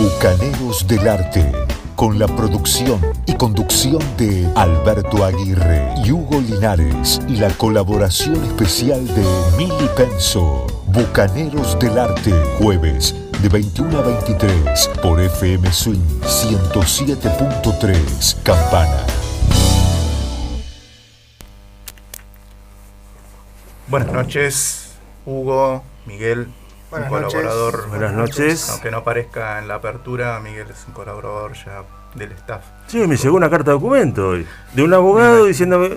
Bucaneros del Arte, con la producción y conducción de Alberto Aguirre y Hugo Linares y la colaboración especial de Mili Penso. Bucaneros del Arte, jueves de 21 a 23 por FM Swing 107.3 Campana. Buenas noches, Hugo, Miguel, Buenas un noches. colaborador. Buenas noches. Aunque no aparezca en la apertura, Miguel es un colaborador ya del staff. Sí, me llegó una carta de documento hoy, de un abogado diciendo,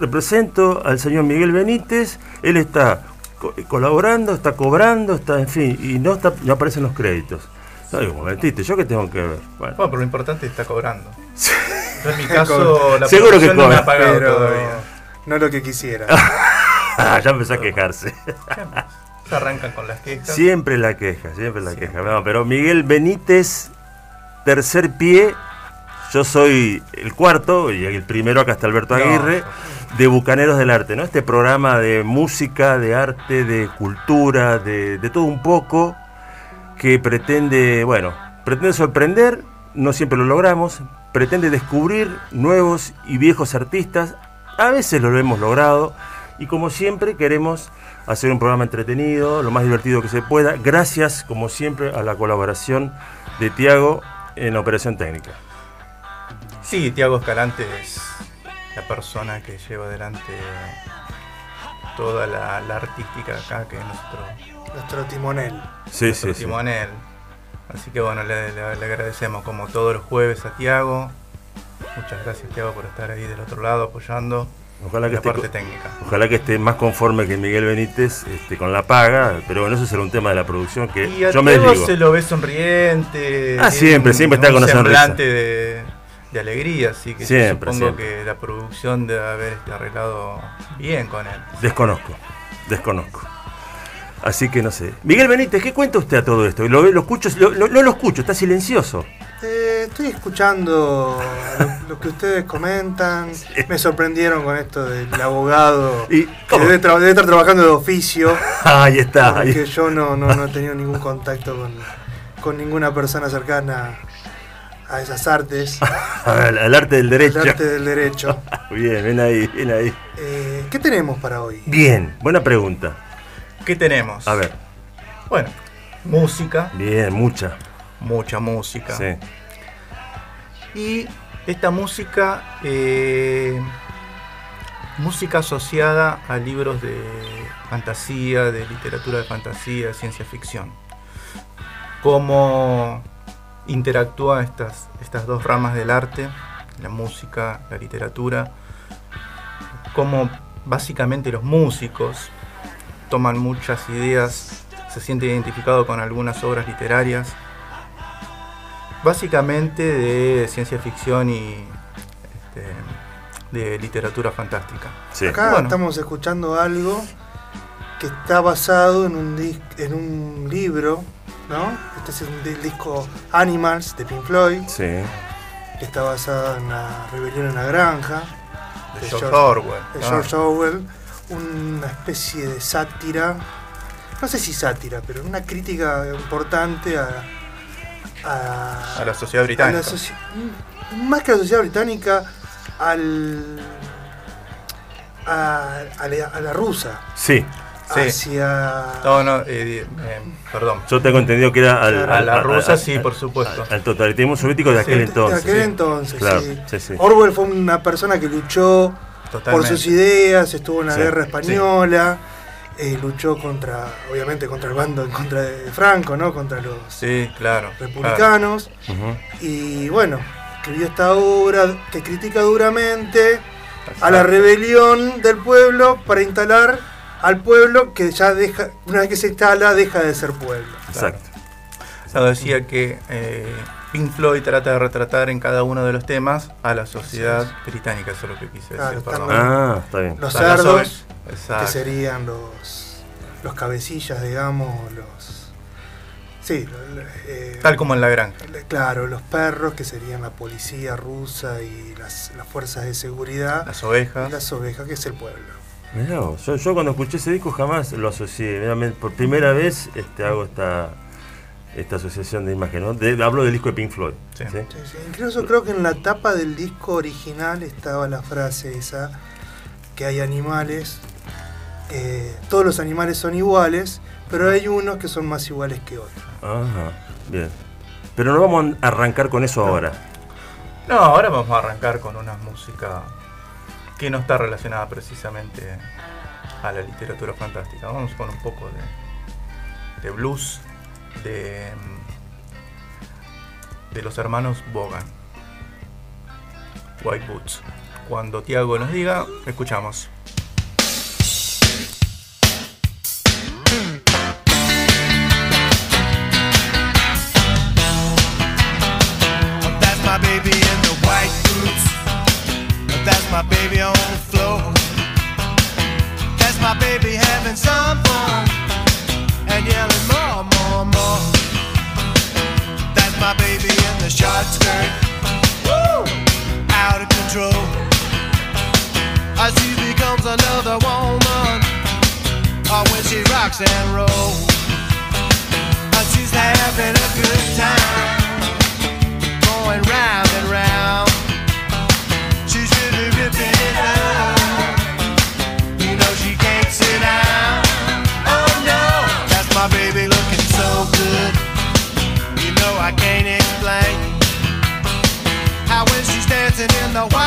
represento al señor Miguel Benítez, él está co- colaborando, está cobrando, está, en fin, y no, está, no aparecen los créditos. No, un momentito, ¿yo qué tengo que ver? Bueno, Bueno, pero lo importante es que está cobrando. Yo en mi caso, la Seguro que producción no me cobra, ha pagado pero todavía. no lo que quisiera. ya empezó a quejarse. Se arrancan con las quejas. Siempre la queja, siempre la queja. No, pero Miguel Benítez, tercer pie, yo soy el cuarto, y el primero acá está Alberto No. Aguirre, de Bucaneros del Arte, ¿no? Este programa de música, de arte, de cultura, de, de todo un poco, que pretende, bueno, pretende sorprender, no siempre lo logramos, pretende descubrir nuevos y viejos artistas, a veces lo hemos logrado, y como siempre queremos hacer un programa entretenido, lo más divertido que se pueda, gracias como siempre a la colaboración de Tiago en la operación técnica. Sí, Tiago Escalante es la persona que lleva adelante toda la, la artística acá, que es nuestro, Nuestro timonel. Sí, nuestro sí, sí. timonel. Así que bueno, le, le- le agradecemos como todos los jueves a Tiago. Muchas gracias Tiago por estar ahí del otro lado apoyando Ojalá que, la esté, parte co- técnica. ojalá que esté más conforme que Miguel Benítez este, con la paga, pero bueno, eso será un tema de la producción que Y a yo me desligo. se lo ve sonriente. Ah, siempre, siempre está con semblante de, de alegría, así que Siempre, supongo siempre. que la producción debe haber arreglado bien con él. Desconozco, desconozco. Así que no sé. Miguel Benítez, ¿qué cuenta usted a todo esto? Lo, lo escucho, lo- lo- no lo escucho, está silencioso. Eh, estoy escuchando lo, lo que ustedes comentan. Me sorprendieron con esto del abogado Y- que debe, tra- debe estar trabajando de oficio. Ahí está. ahí- Porque yo no, no, no he tenido ningún contacto con, con ninguna persona cercana a esas artes, al, al arte del el derecho. arte del derecho. Bien, ven ahí, ven ahí. Eh, ¿Qué tenemos para hoy? Bien, buena pregunta. ¿Qué tenemos? A ver, Bueno, música, bien, mucha. Mucha música. Sí. Y esta música, eh, música asociada a libros de fantasía, de literatura de fantasía, de ciencia ficción. Cómo interactúan estas, estas dos ramas del arte, la música, la literatura, cómo básicamente los músicos toman muchas ideas, se sienten identificados con algunas obras literarias, básicamente de ciencia ficción y este, de literatura fantástica. sí. Acá Bueno. estamos escuchando algo que está basado en un, dis- en un libro, ¿no? Este es un di- disco Animals de Pink Floyd, Sí. que está basado en la rebelión en la granja, De De George George- Orwell. de Ah, George Orwell, una especie de sátira, no sé si sátira, pero una crítica importante a, a, a la sociedad a británica. la soci- más que a la sociedad británica, al, a, a la, a la rusa, Sí. Sí. hacia... No, no, eh, eh, perdón. Yo tengo entendido que era al, A la rusa, sí, por supuesto. Al, al totalitarismo soviético de aquel entonces. de aquel sí. entonces, Claro, sí. sí, sí. Orwell fue una persona que luchó por Totalmente. sus ideas, estuvo en la Sí, guerra sí. española, eh, luchó contra, obviamente, contra el bando en contra de Franco, ¿no? Contra los Sí, claro. claro. republicanos. Y bueno, escribió esta obra que critica duramente a la rebelión del pueblo para instalar al pueblo que ya deja, una vez que se instala, deja de ser pueblo. Exacto. No, decía que eh, Pink Floyd trata de retratar en cada uno de los temas a la sociedad británica, eso es lo que quise Claro, decir. perdón. Ah, está bien. Los cerdos, que serían los, los cabecillas, digamos, los... Sí, eh, Tal como en la granja. Claro, los perros, que serían la policía rusa y las, las fuerzas de seguridad. Las ovejas. y las ovejas, que es el pueblo. Mirá yo, yo cuando escuché ese disco jamás lo asocié. Mirá, por primera vez este, hago esta, esta asociación de imagen, ¿no? De- hablo del disco de Pink Floyd. Sí. ¿sí? Sí, sí. Incluso creo que en la tapa del disco original estaba la frase esa, que hay animales, eh, todos los animales son iguales, pero hay unos que son más iguales que otros. Ajá, bien. Pero no vamos a arrancar con eso ahora. No, ahora vamos a arrancar con una música que no está relacionada precisamente a la literatura fantástica. Vamos con un poco de, de blues de, de los hermanos Bogan. White Boots. Cuando Tiago nos diga, escuchamos. That's my baby on the floor. That's my baby having some the short skirt. Woo! Out of control. As she becomes another woman. Or when she rocks and rolls. And she's having a good time dancing in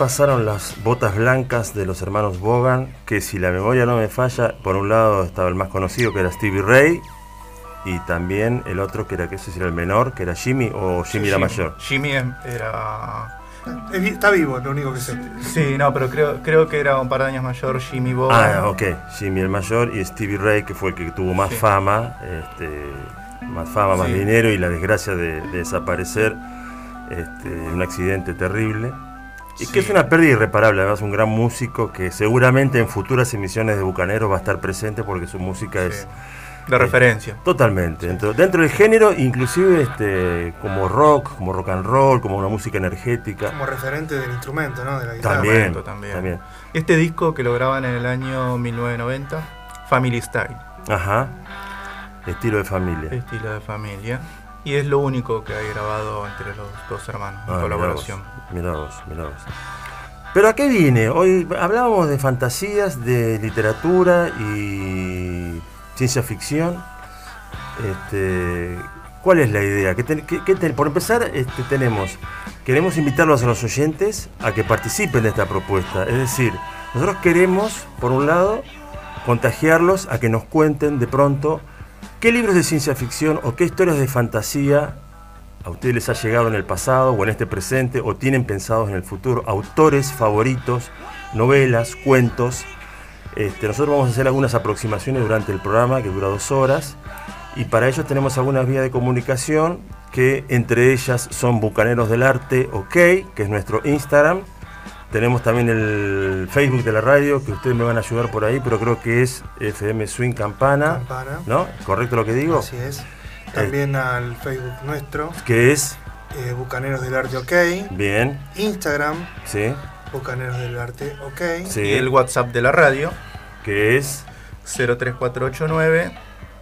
pasaron las botas blancas de los hermanos Bogan, que si la memoria no me falla, por un lado estaba el más conocido que era Stevie Ray, y también el otro que era, que ese era el menor, que era Jimmy, o Jimmy era mayor. Jimmy em- era. Está vivo, lo único que sé. Sí, no, pero creo, creo que era un par de años mayor Jimmy Bogan. Ah, ok, Jimmy el mayor y Stevie Ray, que fue el que tuvo más Sí. fama, este, más fama, más Sí. dinero y la desgracia de, de desaparecer este, en un accidente terrible. Y que es una pérdida irreparable, además un gran músico que seguramente en futuras emisiones de Bucanero va a estar presente porque su música es. De referencia. Totalmente. Dentro, dentro del género, inclusive este, como rock, como rock and roll, como una música energética. Como referente del instrumento, ¿no? De la guitarra. También, Instrumento también. también. Este disco que lo graban en el año 1990, Family Style, Ajá. Estilo de familia. estilo de familia. Y es lo único que hay grabado entre los dos hermanos, en Ah, colaboración. Mirá vos, mirá vos. Pero ¿a qué viene? Hoy hablábamos de fantasías, de literatura y ciencia ficción. Este, ¿Cuál es la idea? ¿Qué ten- qué- qué ten- por empezar, este, tenemos, queremos invitarlos a los oyentes a que participen de esta propuesta. Es decir, nosotros queremos, por un lado, contagiarlos a que nos cuenten de pronto qué libros de ciencia ficción o qué historias de fantasía a ustedes les ha llegado en el pasado o en este presente o tienen pensados en el futuro, autores favoritos, novelas, cuentos. Este, nosotros vamos a hacer algunas aproximaciones durante el programa que dura dos horas y para ello tenemos algunas vías de comunicación que entre ellas son Bucaneros del Arte OK, que es nuestro Instagram. Tenemos también el Facebook de la radio, que ustedes me van a ayudar por ahí, pero creo que es FM Swing Campana. Campana. ¿No? ¿Correcto lo que digo? Así es. También al Facebook nuestro, Que es, eh, Bucaneros del Arte OK. bien, Instagram, sí, Bucaneros del Arte OK. sí. Y el WhatsApp de la radio, que es 03489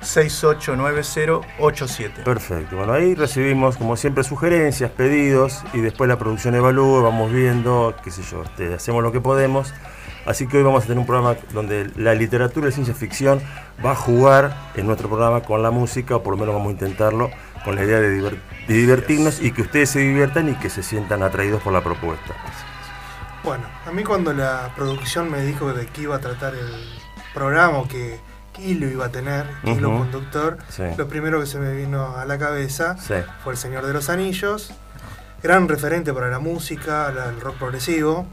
689087. perfecto. Bueno, ahí recibimos como siempre sugerencias, pedidos y después la producción evalúa, vamos viendo, qué sé yo, este, hacemos lo que podemos. Así que hoy vamos a tener un programa donde la literatura y la ciencia ficción va a jugar en nuestro programa con la música, o por lo menos vamos a intentarlo, con la idea de, diver- de divertirnos y que ustedes se diviertan y que se sientan atraídos por la propuesta. Bueno, a mí cuando la producción me dijo de qué iba a tratar el programa, o que qué hilo iba a tener, qué hilo Ujú. conductor, Sí. lo primero que se me vino a la cabeza Sí. fue El Señor de los Anillos, gran referente para la música, el rock progresivo.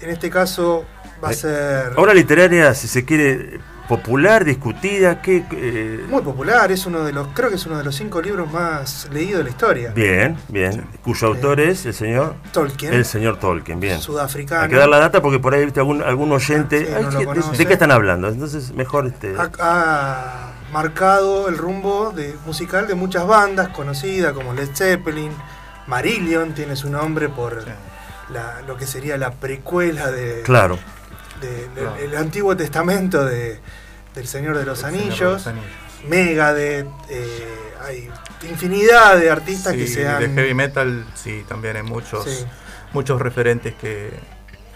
En este caso va a Eh, ser Obra literaria, si se quiere, popular, discutida, que eh, muy popular, es uno de los, creo que es uno de los cinco libros más leídos de la historia. Bien, bien. Cuyo autor es el señor Tolkien, el señor Tolkien, bien. sudafricano. Hay que dar la data porque por ahí viste algún, algún oyente. Sí, "Ay, no lo ¿qué- de- conoce. ¿De qué están hablando? Entonces, mejor este. ha, ha marcado el rumbo de, musical de muchas bandas conocidas como Led Zeppelin, Marillion tiene su nombre por Sí. La- lo que sería la precuela de, Claro. de- el Antiguo Testamento de, del Señor de los El Señor de Anillos, los Anillos. Megadeth, eh, hay infinidad de artistas que se han... de heavy metal, sí, también hay muchos, Sí. muchos referentes que,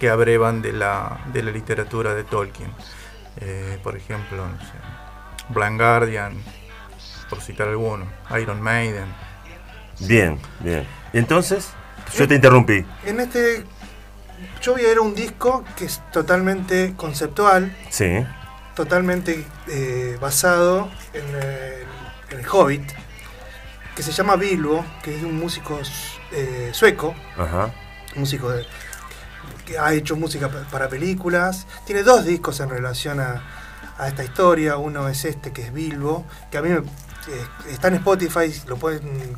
que abrevan de la, de la literatura de Tolkien. Eh, por ejemplo, no sé, Blind Guardian, por citar alguno, Iron Maiden. Bien, bien. Y entonces, yo te interrumpí. En este... Yo voy a un disco que es totalmente conceptual, Sí. totalmente eh, basado en el, en el Hobbit, que se llama Bilbo, que es un músico eh, sueco, Ajá. músico de- que ha hecho música pa- para películas. Tiene dos discos en relación a, a esta historia. Uno es este, que es Bilbo, que a mí me- eh, está en Spotify, lo pueden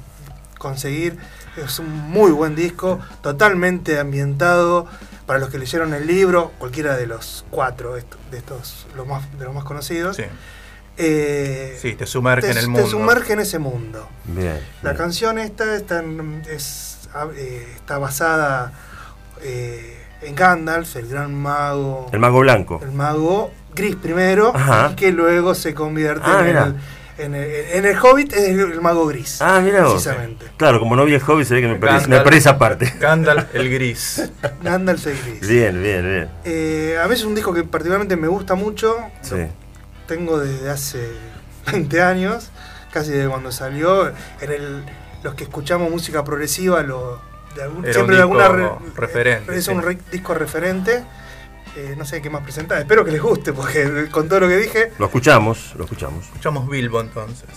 conseguir. Es un muy buen disco, totalmente ambientado para los que leyeron el libro, cualquiera de los cuatro de estos, los más, de los más conocidos. Sí, Eh, sí, te sumerge te, en el te mundo. sumerge en ese mundo. Bien. La bien. canción esta está, en- es- ah, eh, está basada eh, en Gandalf, el gran mago, El mago blanco. el mago gris primero, Ajá. y que luego se convierte Ah, en, mira. el, en, el, en el Hobbit, es el, el mago gris. Ah, mira vos. Precisamente. Claro, como no vi el hobby, se ve que me perdí, me Gandalf. perdí esa parte. Gandalf el Gris. Gandalf el gris. Bien, bien, bien. Eh, a veces es un disco que particularmente me gusta mucho, Sí. tengo desde hace 20 años, casi desde cuando salió. En el, los que escuchamos música progresiva, lo, de algún- Era siempre un de alguna disco referente, Es sí. un re- disco referente. Eh, no sé qué más presentar. Espero que les guste, porque con todo lo que dije, Lo escuchamos, lo escuchamos. Escuchamos Bilbo entonces.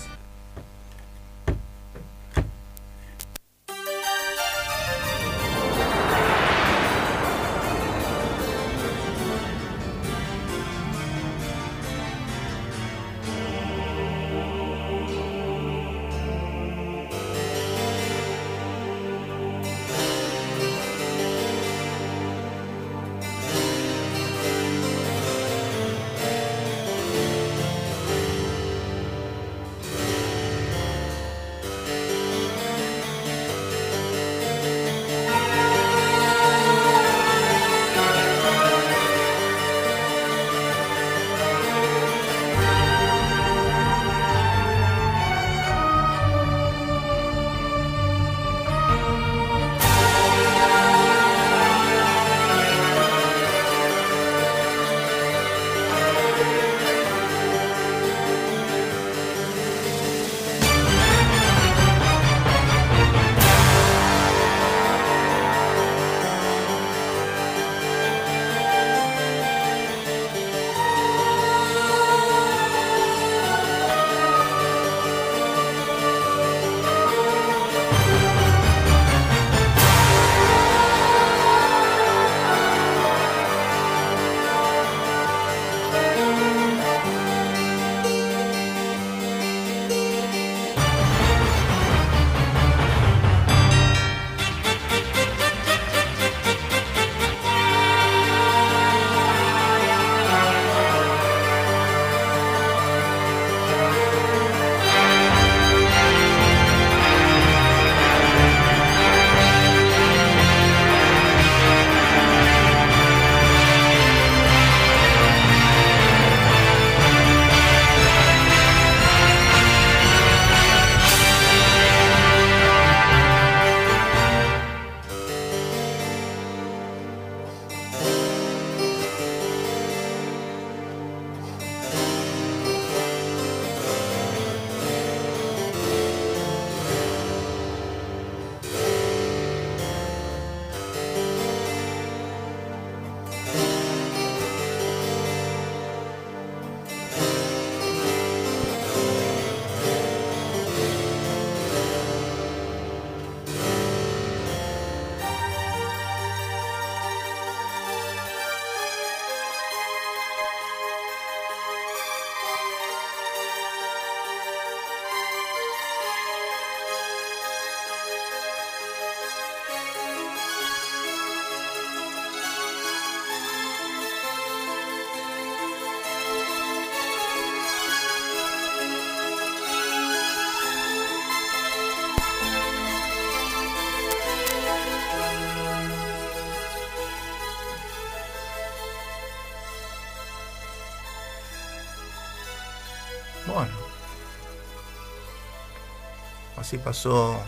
Así pasó.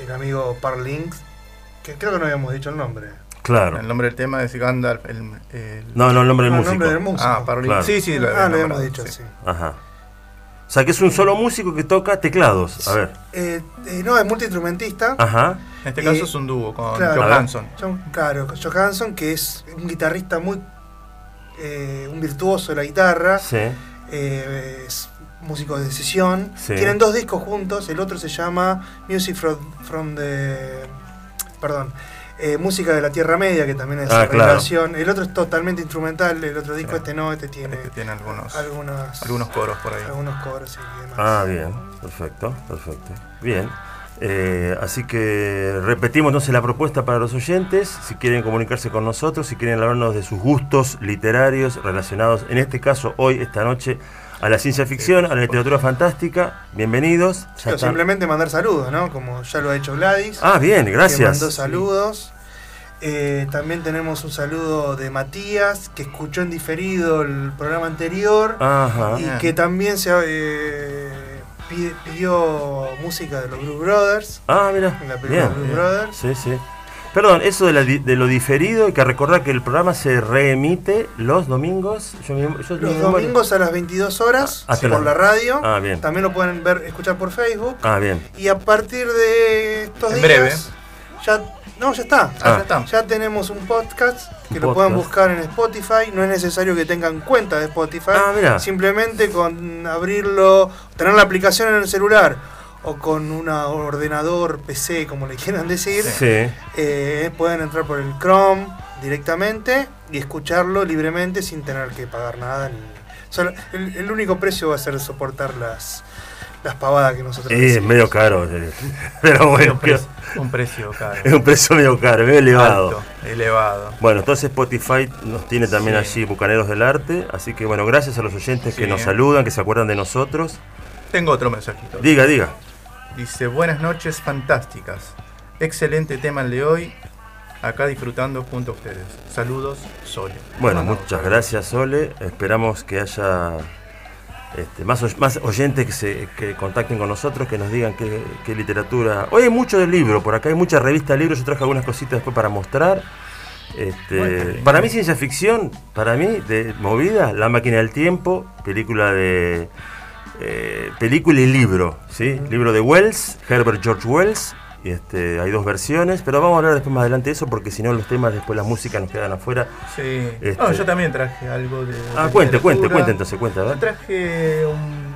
El amigo Parlinks, que creo que no habíamos dicho el nombre. Claro. El nombre del tema es Gandalf. El, el- No, no, el nombre del No, el músico. nombre del músico. Ah, Parlin. Claro. Sí, sí, lo, ah, lo habíamos dicho, sí. sí. Ajá. O sea, que es un solo músico que toca teclados. A ver. Eh, eh, no, es multiinstrumentista. Ajá. En este caso es un dúo con claro. Johansson. John, claro, Johansson, que es un guitarrista muy. eh, un virtuoso de la guitarra. Sí. eh, es músico de sesión. Sí. Tienen dos discos juntos. El otro se llama Music from, from the. Perdón. eh, Música de la Tierra Media, que también es Ah, claro. revelación. El otro es totalmente instrumental. El otro disco, este no, este tiene Este tiene algunos, algunos, algunos coros por ahí. algunos covers y demás. Ah, bien. Perfecto, perfecto. Bien. Eh, así que repetimos entonces la propuesta para los oyentes, si quieren comunicarse con nosotros, si quieren hablarnos de sus gustos literarios relacionados, en este caso hoy, esta noche, a la ciencia ficción, a la literatura fantástica, bienvenidos. Ya simplemente mandar saludos, ¿no? Como ya lo ha hecho Gladys. Ah, bien, gracias. mandó saludos. Eh, también tenemos un saludo de Matías, que escuchó en diferido el programa anterior Ajá. y que también se eh, pide- pidió música de los Blue Brothers. Ah, mira. En la película Bien. Blue bien. Brothers. Sí, sí. Perdón, eso de, la di- de lo diferido, hay que recordar que el programa se reemite los domingos. Yo, yo Los domingos a las 22 horas Ah, por la- radio. Ah, bien. También lo pueden ver, escuchar por Facebook. Ah, bien. Y a partir de estos En días. breve. Ya, no, ya está. Ah, ya está. Ya tenemos un podcast que Un lo pueden podcast. buscar en Spotify. No es necesario que tengan cuenta de Spotify. Ah, mira. Simplemente con abrirlo, tener la aplicación en el celular o con un ordenador, PC, como le quieran decir, Sí. eh, pueden entrar por el Chrome directamente y escucharlo libremente sin tener que pagar nada. ni- solo- el, el único precio va a ser soportar las, las pavadas que nosotros Eh, es medio caro. eh. Pero bueno, un, precio, un precio caro. es un precio medio caro, medio elevado. Alto, elevado. Bueno, entonces Spotify nos tiene también Sí. allí Bucaneros del Arte. Así que bueno, gracias a los oyentes que Sí. nos saludan, que se acuerdan de nosotros. Tengo otro mensajito. Diga, diga. Dice, buenas noches fantásticas. Excelente tema el de hoy. Acá disfrutando junto a ustedes. Saludos, Sole. Bueno, muchas gracias, Sole. Esperamos que haya este, más, más oyentes que se que contacten con nosotros, que nos digan qué, qué literatura. Hoy hay mucho del libro, por acá hay mucha revista de libros. Yo traje algunas cositas después para mostrar. Este, Bueno, para mí, ciencia ficción, para mí, de movida, La máquina del tiempo, película de. Eh, película y libro, ¿sí? Libro de Wells, Herbert George Wells. Y este, hay dos versiones, pero vamos a hablar después más adelante de eso porque si no los temas después la música nos quedan afuera. Sí. Este- No, yo también traje algo de. Ah, de cuente, cuente, cuente entonces, cuente, a Yo traje un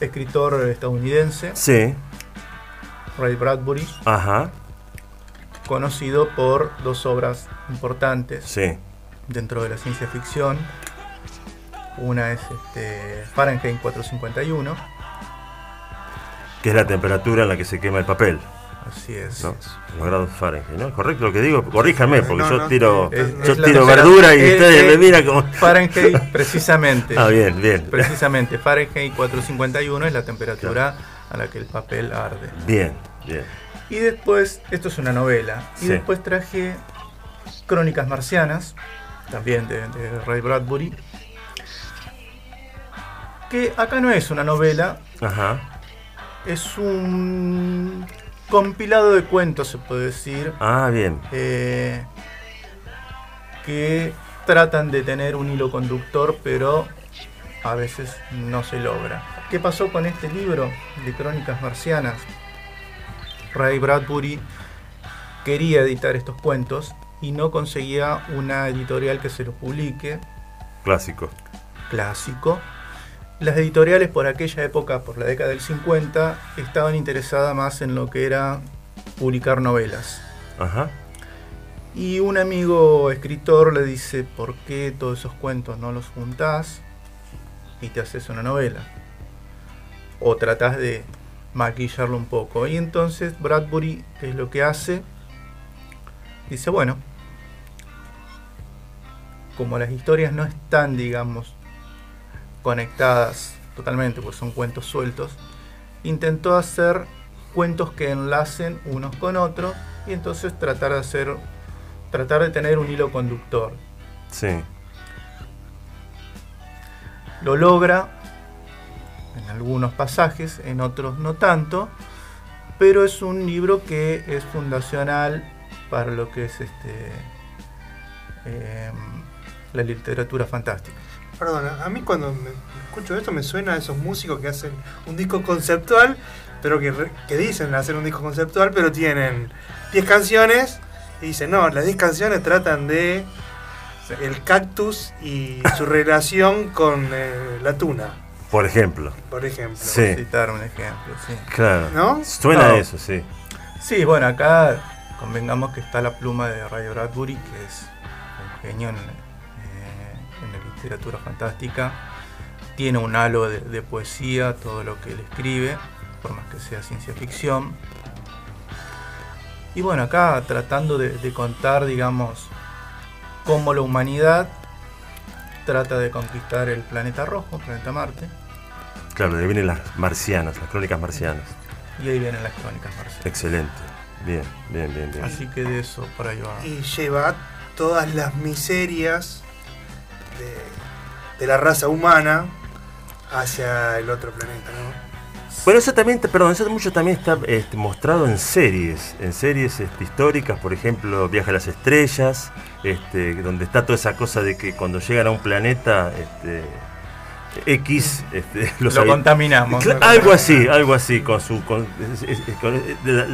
escritor estadounidense, Sí, Ray Bradbury, ajá, conocido por dos obras importantes sí. dentro de la ciencia ficción. Una es este, Fahrenheit 451. Que es la temperatura en la que se quema el papel, Así es. ¿no? Los grados Fahrenheit, ¿no? ¿Correcto lo que digo? Corríjame, porque No, yo no, tiro, es- yo es tiro verdura y es- ustedes es- me miran como... Fahrenheit, precisamente. Ah, bien, bien. Precisamente, Fahrenheit 451 es la temperatura a la que el papel arde. Bien, bien. Y después, esto es una novela, y Sí. después traje Crónicas Marcianas, también de, de Ray Bradbury, que acá no es una novela, Ajá, es un compilado de cuentos, se puede decir, ah, bien. eh, que tratan de tener un hilo conductor, pero a veces no se logra. ¿Qué pasó con este libro de Crónicas Marcianas? Ray Bradbury quería editar estos cuentos y no conseguía una editorial que se los publique, Clásico. clásico. Las editoriales por aquella época, por la década del 50, estaban interesadas más en lo que era publicar novelas. Ajá, Y un amigo escritor le dice, ¿por qué todos esos cuentos no los juntás y te haces una novela? O tratás de maquillarlo un poco. Y entonces Bradbury, ¿qué es lo que hace? Dice, bueno, como las historias no están, digamos, conectadas totalmente, pues son cuentos sueltos, intentó hacer cuentos que enlacen unos con otros y entonces tratar de hacer tratar de tener un hilo conductor. sí. Lo logra, en algunos pasajes, en otros no tanto, pero es un libro que es fundacional para lo que es este eh, la literatura fantástica. Perdona, a mí cuando me escucho esto me suena a esos músicos que hacen un disco conceptual, pero que, que dicen hacer un disco conceptual, pero tienen 10 canciones y dicen, no, las 10 canciones tratan de el cactus y su relación con eh, la tuna, Por ejemplo. por ejemplo. Sí. Citar un ejemplo, sí. Claro. ¿No? Suena No. eso, sí. Sí, bueno, acá convengamos que está la pluma de Ray Bradbury, que es un genio en, la literatura fantástica. Tiene un halo de, de poesía, todo lo que él escribe, por más que sea ciencia ficción. Y bueno, acá tratando de, de contar, digamos, cómo la humanidad trata de conquistar el planeta rojo, el planeta Marte, Claro, de ahí vienen las marcianas, las crónicas marcianas. y ahí vienen las crónicas marcianas. Excelente. Bien, bien, bien, bien. Así que de eso por ahí va. Y lleva todas las miserias de, de la raza humana hacia el otro planeta, ¿no? Bueno, eso también, perdón, eso mucho también está este, mostrado en series, en series este, históricas, por ejemplo, Viaje a las Estrellas, este, donde está toda esa cosa de que cuando llegan a un planeta este, X, este, los Lo contaminamos. Algo así, algo así, con su, con- con-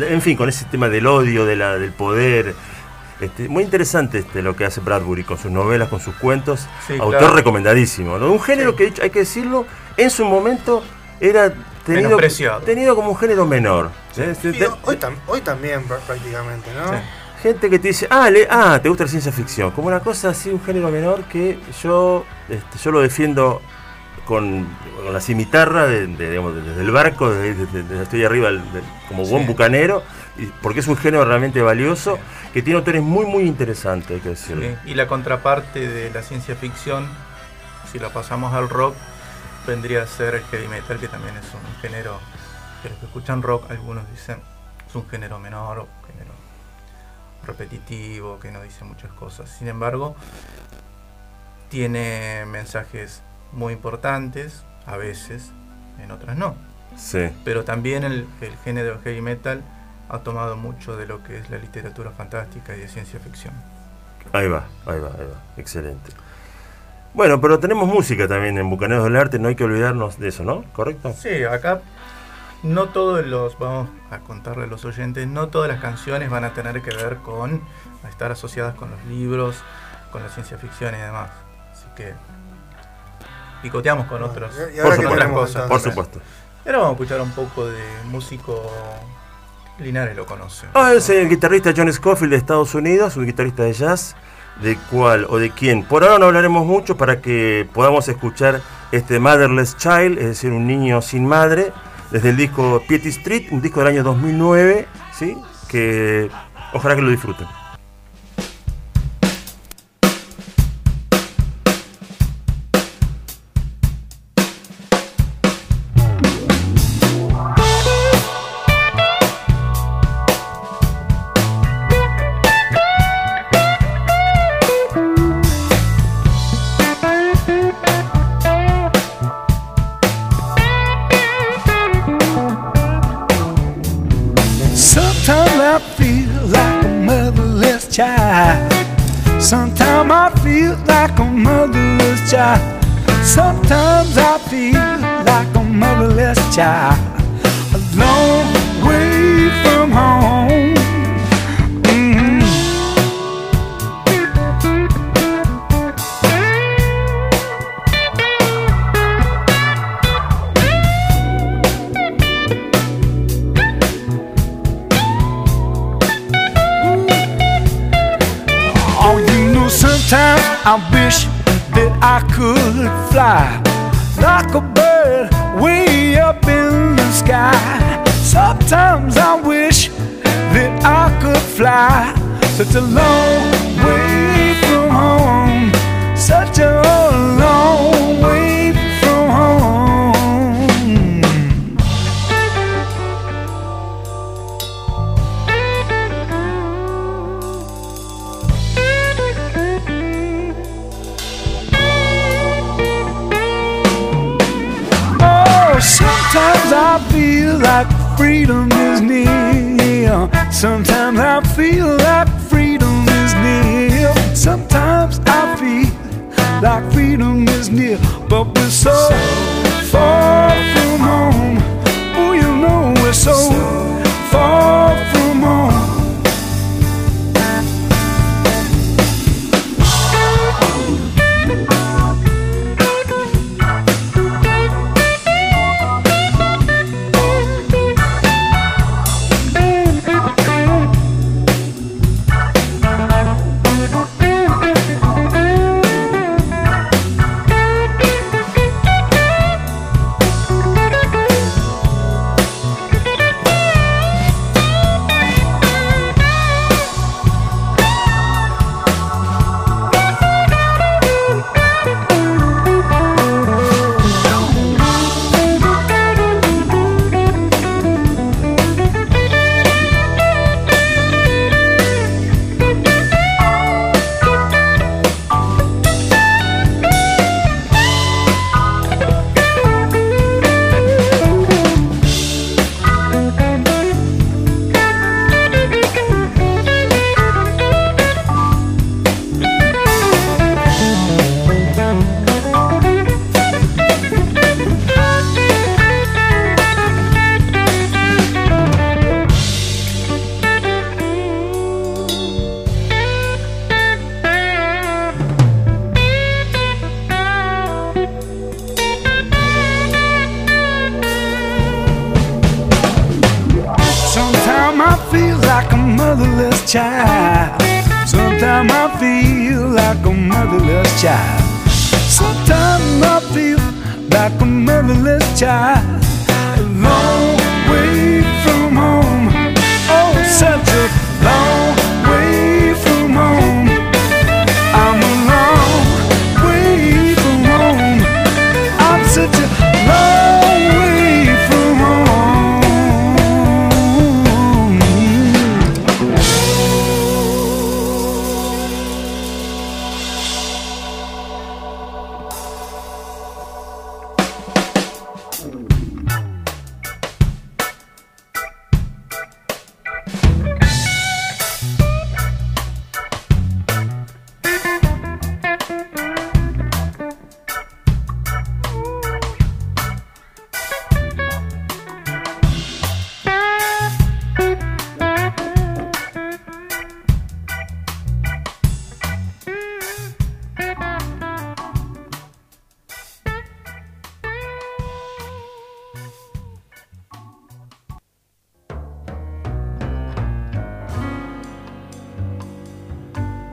en fin, con ese tema del odio, de la, del poder. Este, muy interesante este, lo que hace Bradbury con sus novelas, con sus cuentos. Sí, Autor claro. recomendadísimo. ¿no? Un género que hay que decirlo, en su momento era tenido, como un género menor. ¿eh? Hoy, tam- hoy también pr- prácticamente, ¿no? Sí. Gente que te dice, ah, le- ah, te gusta la ciencia ficción. Como una cosa así, un género menor que yo, este, yo lo defiendo con, con la cimitarra de- de- digamos, desde el barco, desde, desde- desde estoy arriba como buen Sí. bucanero, porque es un género realmente valioso, que tiene autores muy, muy interesantes, hay que decirlo. Sí, Y la contraparte de la ciencia ficción, si la pasamos al rock, vendría a ser el heavy metal, que también es un género que los que escuchan rock, algunos dicen es un género menor o un género repetitivo, que no dice muchas cosas. Sin embargo, tiene mensajes muy importantes, a veces, en otras no. Sí. Pero también el, el género heavy metal ha tomado mucho de lo que es la literatura fantástica y de ciencia ficción. Ahí va, ahí va, ahí va. Excelente. Bueno, pero tenemos música también en Bucaneros del Arte, no hay que olvidarnos de eso, ¿no? ¿Correcto? Sí, acá no todos los, vamos a contarle a los oyentes, no todas las canciones van a tener que ver con a estar asociadas con los libros, con la ciencia ficción y demás. Así que picoteamos con Bueno, otros, y ahora qué otras tenemos, cosas. Por supuesto. Y ahora vamos a escuchar un poco de músico Linares lo conoce. Ah, es el guitarrista John Scofield de Estados Unidos, un guitarrista de jazz, de cuál o de quién. Por ahora no hablaremos mucho para que podamos escuchar este Motherless Child, es decir, un niño sin madre, desde el disco Piety Street, un disco del año 2009, ¿sí? Que ojalá que lo disfruten.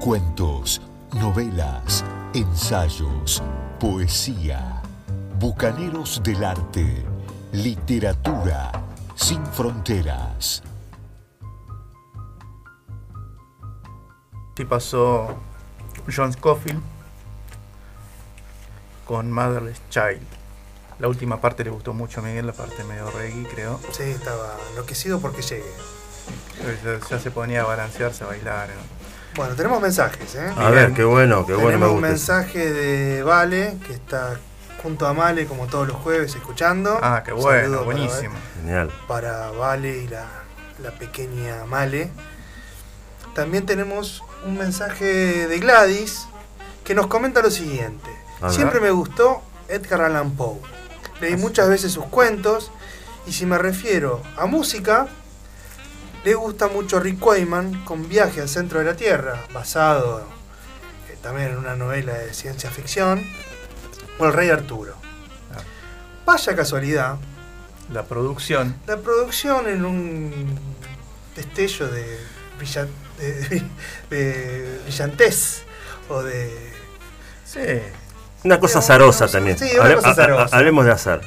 Cuentos, novelas, ensayos, poesía. Bucaneros del arte. Literatura sin fronteras. Sí pasó John Scofield con Motherless Child. La última parte le gustó mucho a Miguel, la parte medio reggae, creo. Sí, estaba enloquecido porque llegue. Ya, ya se ponía a balancearse, a bailar. ¿no? Bueno, tenemos mensajes, ¿eh? A ver, qué bueno, qué bueno me tenemos un mensaje de Vale, que está junto a Male como todos los jueves escuchando. Ah, qué Un bueno, saludo para- buenísimo. Genial. Para, Vale y la, la pequeña Male. También tenemos un mensaje de Gladys que nos comenta lo siguiente. Siempre me gustó Edgar Allan Poe. Leí muchas veces sus cuentos y si me refiero a música, le gusta mucho Rick Wayman con Viaje al centro de la Tierra, basado eh, también en una novela de ciencia ficción, o El Rey Arturo. Ah. Vaya casualidad, La producción. la producción en un destello de, brilla- de, de brillantez o de... Sí. Una cosa azarosa también. sí, una Hable- cosa azarosa. hablemos de azar.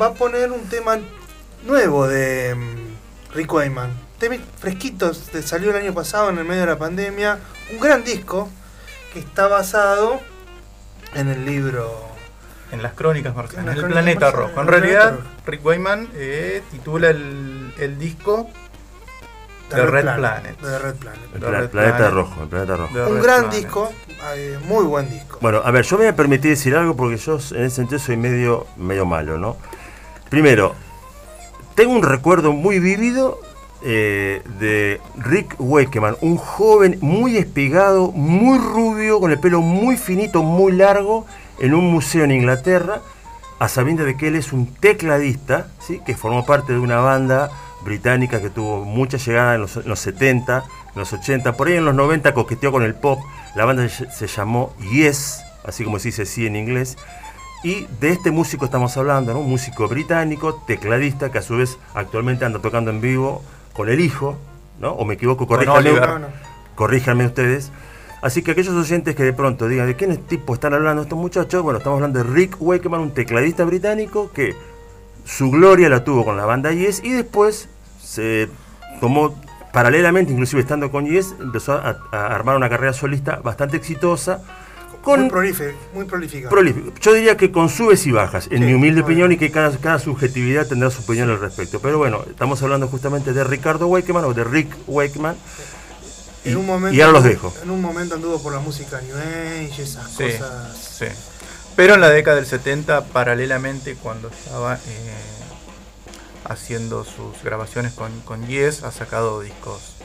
va a poner un tema nuevo de mm, Rick Wayman. Tema fresquito, te salió el año pasado en el medio de la pandemia. Un gran disco que está basado en el libro. En las crónicas marcianas. En el planeta rojo. En realidad, rojo. Rick Wayman eh, titula el, el disco The Red Planet. de Red Planet. El, The Red planeta Planet. rojo, el planeta rojo. The Un Red gran Planet. disco, eh, muy buen disco. Bueno, a ver, yo me voy a permitir decir algo porque yo en ese sentido soy medio, medio malo, ¿no? Primero, tengo un recuerdo muy vívido eh, de Rick Wakeman, un joven muy espigado, muy rubio, con el pelo muy finito, muy largo, en un museo en Inglaterra, a sabiendas de que él es un tecladista, ¿sí? que formó parte de una banda británica que tuvo mucha llegada en los, en los 70, en los 80, por ahí en los 90 coqueteó con el pop, la banda se, se llamó Yes, así como se dice sí en inglés, y de este músico estamos hablando, ¿no? un músico británico, tecladista, que a su vez actualmente anda tocando en vivo con el hijo, ¿no? o me equivoco, corríjanme, Oliver. No, no. corríjanme ustedes. Así que aquellos oyentes que de pronto digan de qué tipo están hablando estos muchachos, bueno, estamos hablando de Rick Wakeman, un tecladista británico que su gloria la tuvo con la banda Yes y después se tomó paralelamente, inclusive estando con Yes, empezó a, a armar una carrera solista bastante exitosa. Con Muy, prolífico, muy prolífica. prolífico. Yo diría que con subes y bajas, en Sí, mi humilde opinión, y que cada, cada subjetividad tendrá su opinión al respecto. Pero bueno, estamos hablando justamente de Ricardo Wakeman o de Rick Wakeman. Y, en un momento, y ahora los dejo. En un momento anduvo por la música New Age, esas Sí, cosas. sí. Pero en la década del 70, paralelamente, cuando estaba eh, haciendo sus grabaciones con, con Yes, ha sacado discos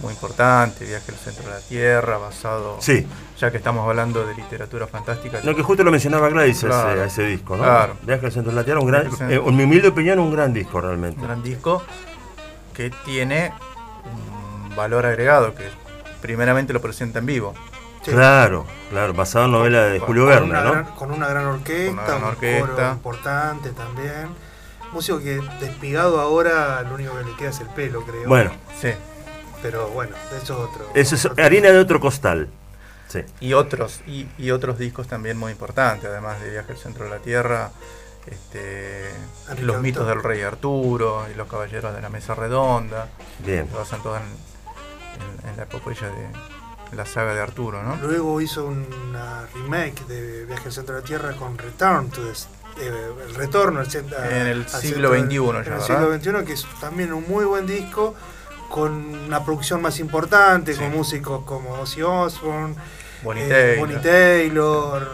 muy importantes, Viaje al Centro de la Tierra, basado, Sí, ya que estamos hablando de literatura fantástica. no, que justo lo mencionaba Gladys ese- Claro. a ese disco, ¿no? Claro. Viaje al centro de la Tierra, un gran, eh, en mi humilde opinión, un gran disco realmente. un gran disco que tiene un valor agregado, que primeramente lo presenta en vivo. Sí. Claro, claro, basado en novela de Con- Julio con, Verne, ¿no? gran, con una gran orquesta, Con una gran un orquesta. coro importante también. Músico que despigado ahora, lo único que le queda es el pelo, creo. Bueno, Sí. Pero bueno, eso es otro. eso es otro harina de otro costal. Sí. Y otros, y, y otros discos también muy importantes, además de Viaje al Centro de la Tierra, este, Los mitos del Rey Arturo y Los Caballeros de la Mesa Redonda, Bien. que basan todas en, en- en la epopeya de la saga de Arturo, ¿no? Luego hizo una remake de Viaje al Centro de la Tierra con Return to the, eh, el retorno al En el siglo XXI en el siglo XXI, que es también un muy buen disco, con una producción más importante, Sí. con músicos como Ozzy Osbourne, Bonnie eh, Taylor. Bonnie Taylor.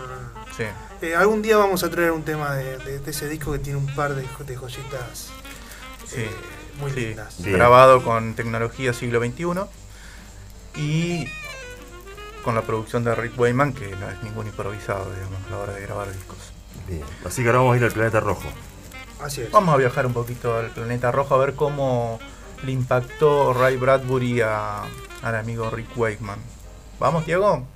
Sí. Eh, algún día vamos a traer un tema de, de- de ese disco que tiene un par de, jo- de joyitas Sí, eh, muy sí. lindas. Bien. Grabado con tecnología siglo XXI y con la producción de Rick Wayman, que no es ningún improvisado, digamos, a la hora de grabar discos. Bien. Así que ahora vamos a ir al planeta rojo. Así es. Vamos a viajar un poquito al planeta rojo a ver cómo le impactó Ray Bradbury a- al amigo Rick Wakeman. ¿Vamos, Diego?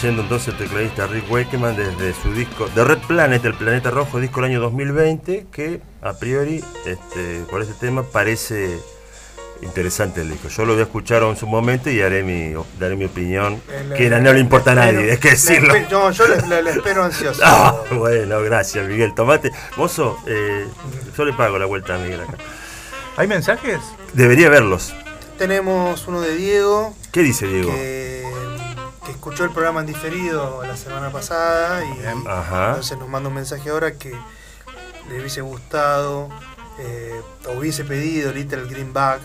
Se está yendo entonces el tecladista Rick Wakeman desde su disco The Red Planet, el planeta rojo, disco del año 2020, que a priori, este, por ese tema, parece interesante el disco. Yo lo voy a escuchar en su momento y haré mi, daré mi opinión, El- que no le importa a le nadie, espero- es que le decirlo. espe- No, yo le, le- le espero ansioso. Ah, bueno, gracias Miguel. Tomate. Mozo, eh, yo le pago la vuelta a Miguel acá. ¿Hay mensajes? Debería verlos. Tenemos uno de Diego, ¿Qué dice Diego? que, que escuchó el programa en diferido la semana pasada y. Ajá. entonces nos manda un mensaje ahora que le hubiese gustado eh, o hubiese pedido Little Green Bag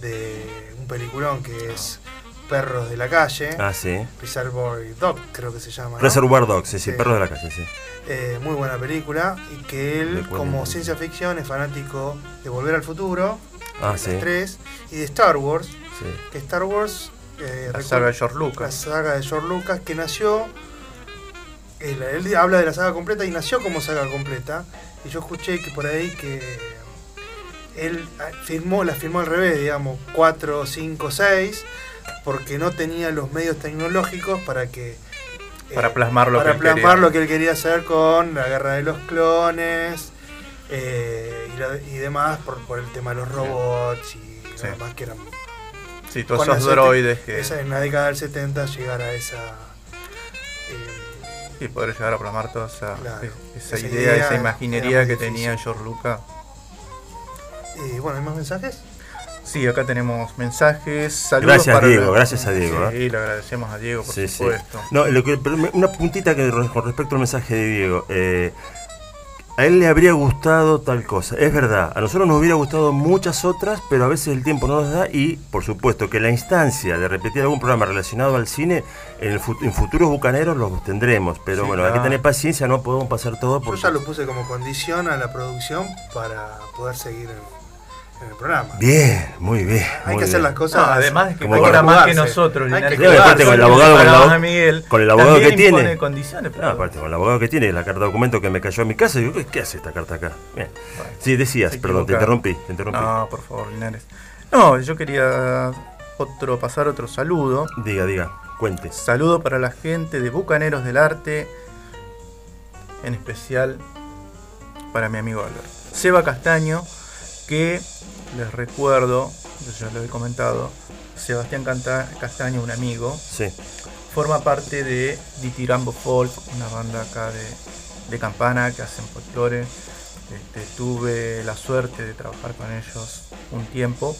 de un peliculón que es Perros de la Calle, Ah, sí. Reservoir Dog creo que se llama. ¿no? Reservoir Dogs, sí, sí, perros de la calle, sí. Eh, muy buena película y que él Recuerdo. como ciencia ficción es fanático de Volver al Futuro, Ah, sí. tres, y de Star Wars, sí. que Star Wars... eh, La saga de George la Lucas. saga de George Lucas que nació él, él habla de la saga completa y nació como saga completa y yo escuché que por ahí que él ah, firmó la firmó al revés digamos 4, 5, 6 porque no tenía los medios tecnológicos para que eh, Para plasmar lo para que él plasmar quería. lo que él quería hacer con la guerra de los clones eh, y, la- y demás por, por el tema de los robots y Sí. demás que eran Sí, todos esos droides que. esa, en la década del 70 llegar a esa eh, Y poder llegar a plasmar toda esa, Claro. esa, Esa idea, idea esa imaginería que difícil. tenía George Lucas. y bueno, ¿hay más mensajes? Sí, acá tenemos mensajes. Saludos Gracias, para Diego, la- gracias a Diego, Sí, le agradecemos a Diego, por Sí, sí. supuesto. No, lo que- una puntita que con respecto al mensaje de Diego. eh, a él le habría gustado tal cosa. Es verdad, a nosotros nos hubiera gustado muchas otras, pero a veces el tiempo no nos da y, por supuesto, que la instancia de repetir algún programa relacionado al cine, en, el fu- en futuros bucaneros los tendremos. Pero Sí, bueno, hay que tener paciencia, no podemos pasar todo Yo porque... ya lo puse como condición a la producción para poder seguir en, en el programa. Bien, muy bien. Hay muy que hacer bien. las cosas. No, además de que Como para más que nosotros, Hay Linares que aparte con el abogado, con el pagamos abogado- a Miguel, con el abogado que tiene. condiciones, No, aparte, con el abogado que tiene, la carta de documento que me cayó en mi casa, digo, ¿qué- ¿qué hace esta carta acá? Bien. Bueno, Sí, decías, perdón, te interrumpí, te interrumpí. No, por favor, Linares. No, yo quería otro pasar otro saludo. Diga, diga, cuente. Saludo para la gente de Bucaneros del Arte, en especial para mi amigo Álvaro. Seba Castaño, que les recuerdo, yo ya lo he comentado, Sebastián Canta- Castaño, un amigo, Sí. forma parte de Ditirambo Folk, una banda acá de, de Campana que hacen folclore. Este, tuve la suerte de trabajar con ellos un tiempo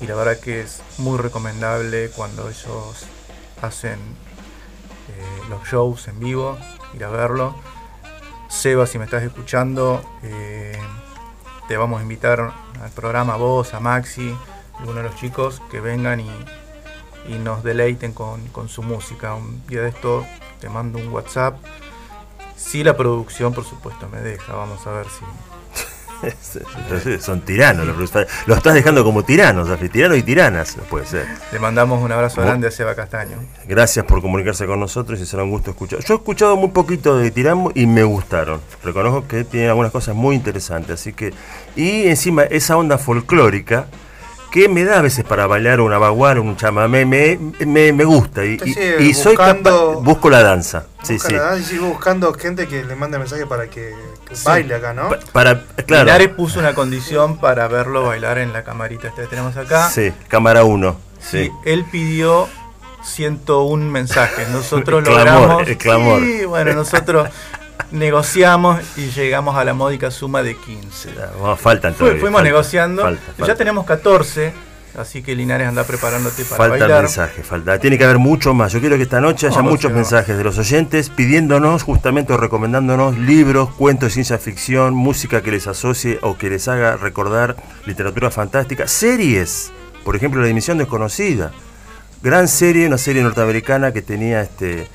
y la verdad que es muy recomendable cuando ellos hacen eh, los shows en vivo, ir a verlo. Seba, si me estás escuchando, eh, te vamos a invitar al programa a vos, a Maxi, algunos de los chicos que vengan y, y nos deleiten con, con su música. Un día de esto te mando un WhatsApp. Si la producción, por supuesto, me deja, vamos a ver si. Son tiranos, lo, lo estás dejando como tiranos, Afi, tiranos y tiranas, no puede ser. Le mandamos un abrazo Bu- grande a Seba Castaño. Gracias por comunicarse con nosotros y será un gusto escuchar. Yo he escuchado muy poquito de Tirambo y me gustaron. Reconozco que tienen algunas cosas muy interesantes, así que y encima esa onda folclórica que me da a veces para bailar una baguara, un chamamé, me, me, me gusta y, y- y soy buscando- capaz, busco la danza. Sí, Busca sí. la danza y sigo buscando gente que le mande mensaje para que Sí. baile acá, ¿no? Pa- para, claro. Linares puso una condición para verlo bailar en la camarita esta que tenemos acá. Sí, cámara 1. Sí, Sí. él pidió 101 mensajes. Nosotros El clamor, logramos. el clamor. Sí, bueno, nosotros negociamos y llegamos a la módica suma de 15. Bueno, faltan todavía, fuimos falta, negociando. falta, Ya tenemos 14, así que Linares anda preparándote para Falta bailar. mensaje, falta. Tiene que haber mucho más. Yo quiero que esta noche haya No, muchos no. mensajes de los oyentes pidiéndonos, justamente o recomendándonos libros, cuentos de ciencia ficción, música que les asocie o que les haga recordar literatura fantástica, series, por ejemplo, La Dimisión Desconocida. Gran serie, una serie norteamericana que tenía este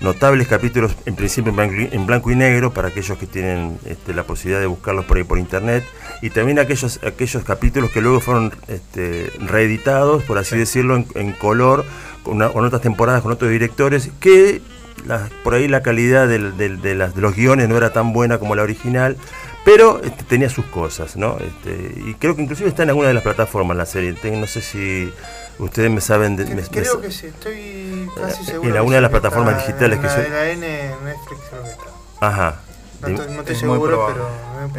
notables capítulos, en principio en blanco, y- negro, para aquellos que tienen este, la posibilidad de buscarlos por ahí por internet, y también aquellos, aquellos capítulos que luego fueron este, reeditados, por así decirlo, en, en color, con, una- con otras temporadas, con otros directores, que la- por ahí la calidad del- del- de, las- de los guiones no era tan buena como la original, pero este, tenía sus cosas, ¿no? Este, y creo que inclusive está en alguna de las plataformas la serie, no sé si Ustedes me saben... De, me- creo que sí, estoy casi Eh, seguro. alguna de las plataformas está digitales que la son- de la N Netflix creo que está. Ajá. No estoy, no estoy Es muy seguro, pero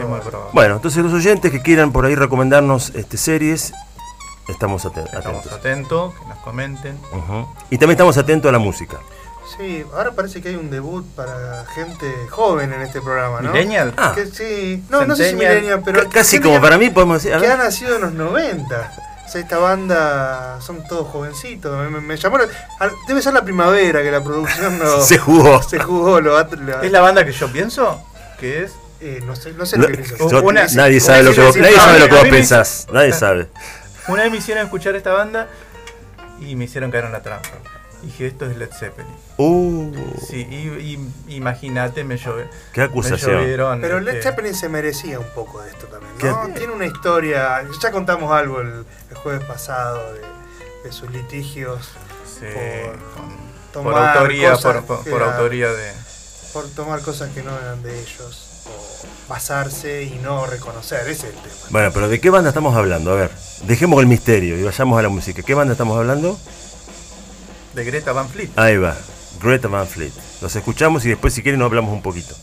es muy probable. Bueno, entonces los oyentes que quieran por ahí recomendarnos este, series, estamos aten- Estamos atentos. atentos, que nos comenten. Y también estamos atentos a la música. Sí, ahora parece que hay un debut para gente joven en este programa, ¿no? Millennial. Ah. Que sí, no, no sé si millennial, pero C- Casi como que- para mí podemos decir... que ha nacido en los 90. O sea, esta banda son todos jovencitos. Me, me- me llamó la- debe ser la primavera que la producción no Se jugó. se jugó. Lo, lo ¿Es la banda que yo pienso? Que es. eh, no sé, no sé No, lo que yo- Una- nadie sabe lo que vos, nadie sabe lo que vos pensás. Nadie sabe. Una vez me hicieron escuchar esta banda y me hicieron caer en la trampa. Dije, esto es Led Zeppelin. Uh, Sí, y, y- imagínate, me llovió. qué acusación. Me llovieron, Pero Led este, Zeppelin se merecía un poco de esto también, ¿Qué? ¿no? Tiene una historia, ya contamos algo el, el jueves pasado de, de sus litigios sí, por por autoría, cosas por, por- que por era- autoría de. por tomar cosas que no eran de ellos, o basarse y no reconocer, ese es el tema. Bueno, pero ¿de qué banda estamos hablando? A ver, dejemos el misterio y vayamos a la música. ¿Qué banda estamos hablando? Greta Van Fleet. Ahí va, Greta Van Fleet. Los escuchamos y después si quieren nos hablamos un poquito.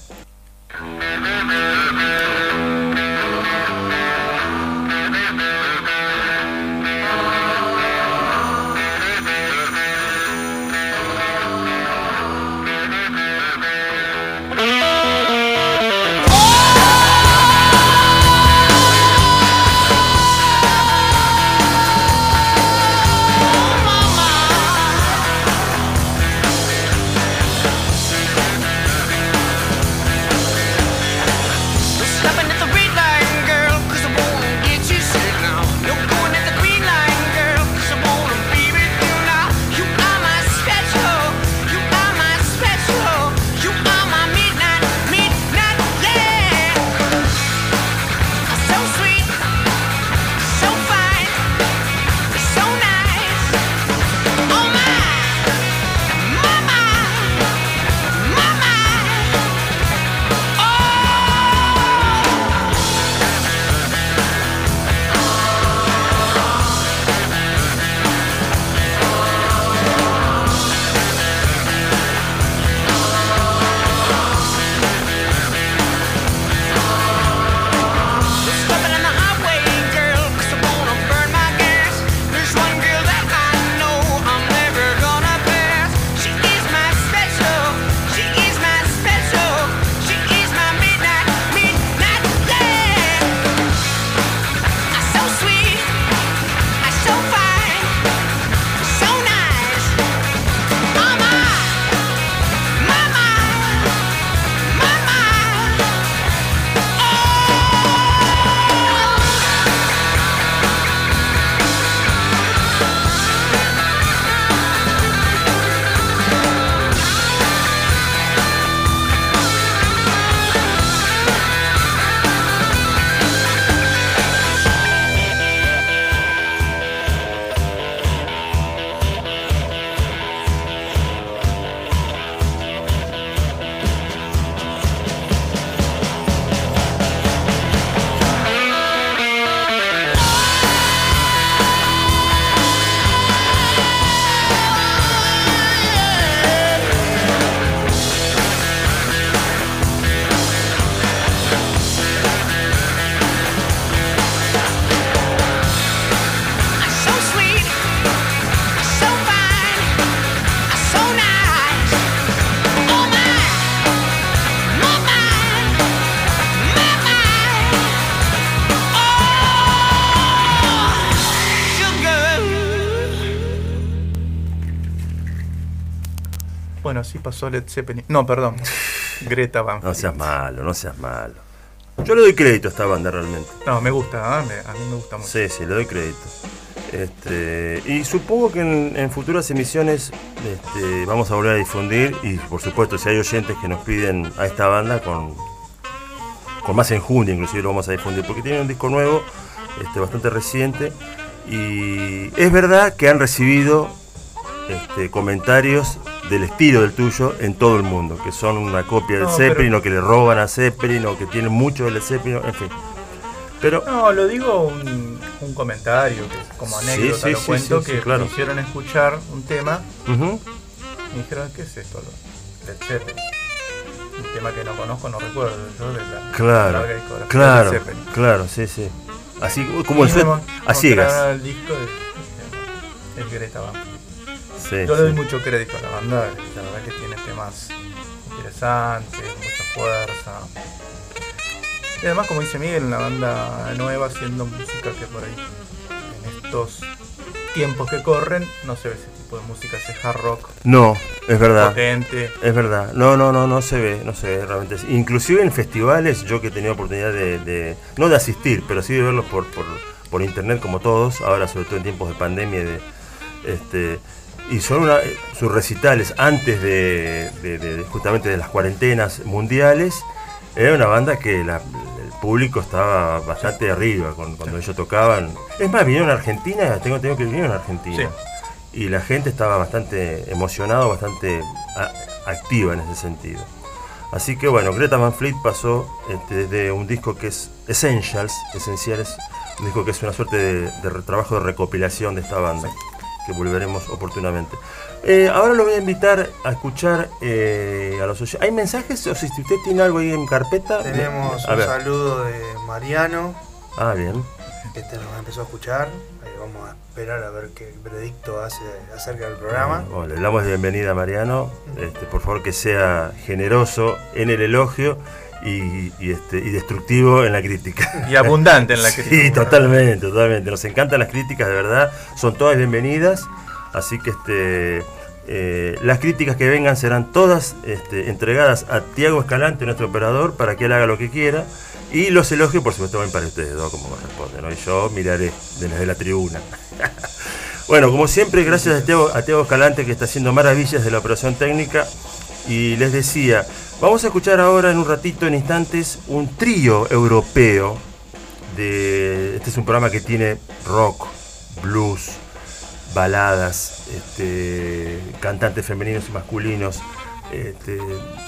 Así pasó Led Zeppelin. No, perdón. Greta Van No seas malo, no seas malo. Yo le doy crédito a esta banda realmente. No, me gusta. Me- a mí me gusta mucho. Sí, sí, le doy crédito. Este, y supongo que en, en futuras emisiones este, vamos a volver a difundir y por supuesto si hay oyentes que nos piden a esta banda con, con más enjundia inclusive lo vamos a difundir porque tiene un disco nuevo este, bastante reciente y es verdad que han recibido este, comentarios del estilo del tuyo en todo el mundo, que son una copia del No, Zeppelin pero- o que le roban a Zeppelin o que tienen mucho del Zeppelin, en fin. Pero No, lo digo un, un comentario, que es como anécdota, sí, lo sí, cuento, sí, sí, que claro. me hicieron escuchar un tema y me dijeron, ¿qué es esto? Led Zeppelin. Un tema que no conozco, no recuerdo, yo de la Claro, claro, claro, sí, sí. Así como el Y suet me a mostraron ciegas. el disco de, Greta Van. Sí, Yo le doy sí. mucho crédito a la banda, la verdad que tiene temas interesantes, mucha fuerza. Y además, como dice Miguel, una banda nueva haciendo música que por ahí, en estos tiempos que corren, no se ve ese tipo de música, ese hard rock No, es verdad. potente. Es verdad, no, no, no, no se ve, no se ve realmente. Inclusive en festivales, yo que he tenido oportunidad de, de- no de asistir, pero sí de verlos por, por, por internet como todos, ahora sobre todo en tiempos de pandemia, y de, este, y son una, sus recitales antes de, de- de- de- justamente de las cuarentenas mundiales, era una banda que la- el público estaba bastante arriba cuando ellos tocaban. Es más, vinieron a Argentina, tengo, tengo que vinieron a Argentina. Y la gente estaba bastante emocionada, bastante a- activa en ese sentido. Así que bueno, Greta Van Fleet pasó este, desde un disco que es Essentials, Esenciales, un disco que es una suerte de, de trabajo de recopilación de esta banda, que volveremos oportunamente. Eh, ahora lo voy a invitar a escuchar eh, a los oyentes. ¿Hay mensajes? O si usted tiene algo ahí en carpeta. Tenemos un ver. saludo de Mariano, Ah, bien. este nos empezó a escuchar. Vamos a esperar a ver qué veredicto hace acerca del programa. Bueno, le damos la bienvenida a Mariano. Este, por favor, que sea generoso en el elogio y, y, este, y destructivo en la crítica. Y abundante en la Sí, crítica. totalmente, totalmente. Nos encantan las críticas, de verdad. Son todas bienvenidas. Así que este, eh, las críticas que vengan serán todas este, entregadas a Tiago Escalante, nuestro operador, para que él haga lo que quiera. Y los elogios, por supuesto, van para ustedes dos, como corresponde. ¿no? Y yo miraré desde la tribuna. bueno, como siempre, gracias a Tiago, a Tiago Escalante, que está haciendo maravillas de la operación técnica. Y les decía, vamos a escuchar ahora en un ratito, en instantes, un trío europeo. De, este es un programa que tiene rock, blues, baladas, este, cantantes femeninos y masculinos, este,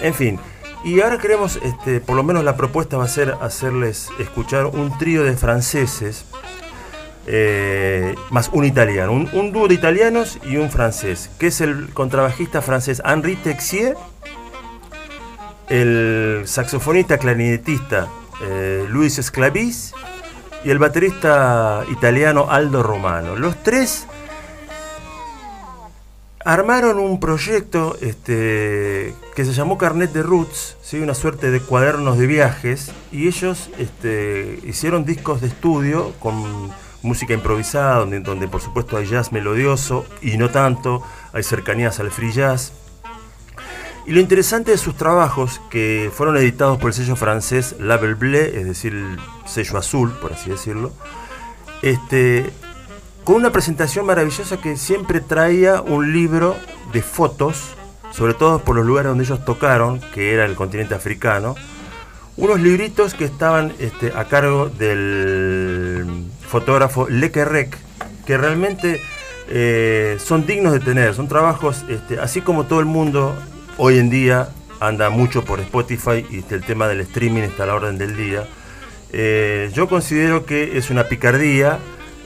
en fin. Y ahora queremos, este, por lo menos la propuesta va a ser hacerles escuchar un trío de franceses, eh, más un italiano, un, un dúo de italianos y un francés, que es el contrabajista francés Henri Texier, el saxofonista clarinetista eh, Luis Esclavis y el baterista italiano Aldo Romano. Los tres armaron un proyecto este, que se llamó Carnet de Roots, una suerte de cuadernos de viajes, y ellos este, hicieron discos de estudio con música improvisada, donde por supuesto hay jazz melodioso y no tanto, hay cercanías al free jazz. Y lo interesante de sus trabajos, que fueron editados por el sello francés Label Bleu, es decir, el sello azul, por así decirlo, este, con una presentación maravillosa que siempre traía un libro de fotos, sobre todo por los lugares donde ellos tocaron, que era el continente africano, unos libritos que estaban este, a cargo del fotógrafo Le Querrec, que realmente eh, son dignos de tener, son trabajos, este, así como todo el mundo hoy en día anda mucho por Spotify y el tema del streaming está a la orden del día. Eh, yo considero que es una picardía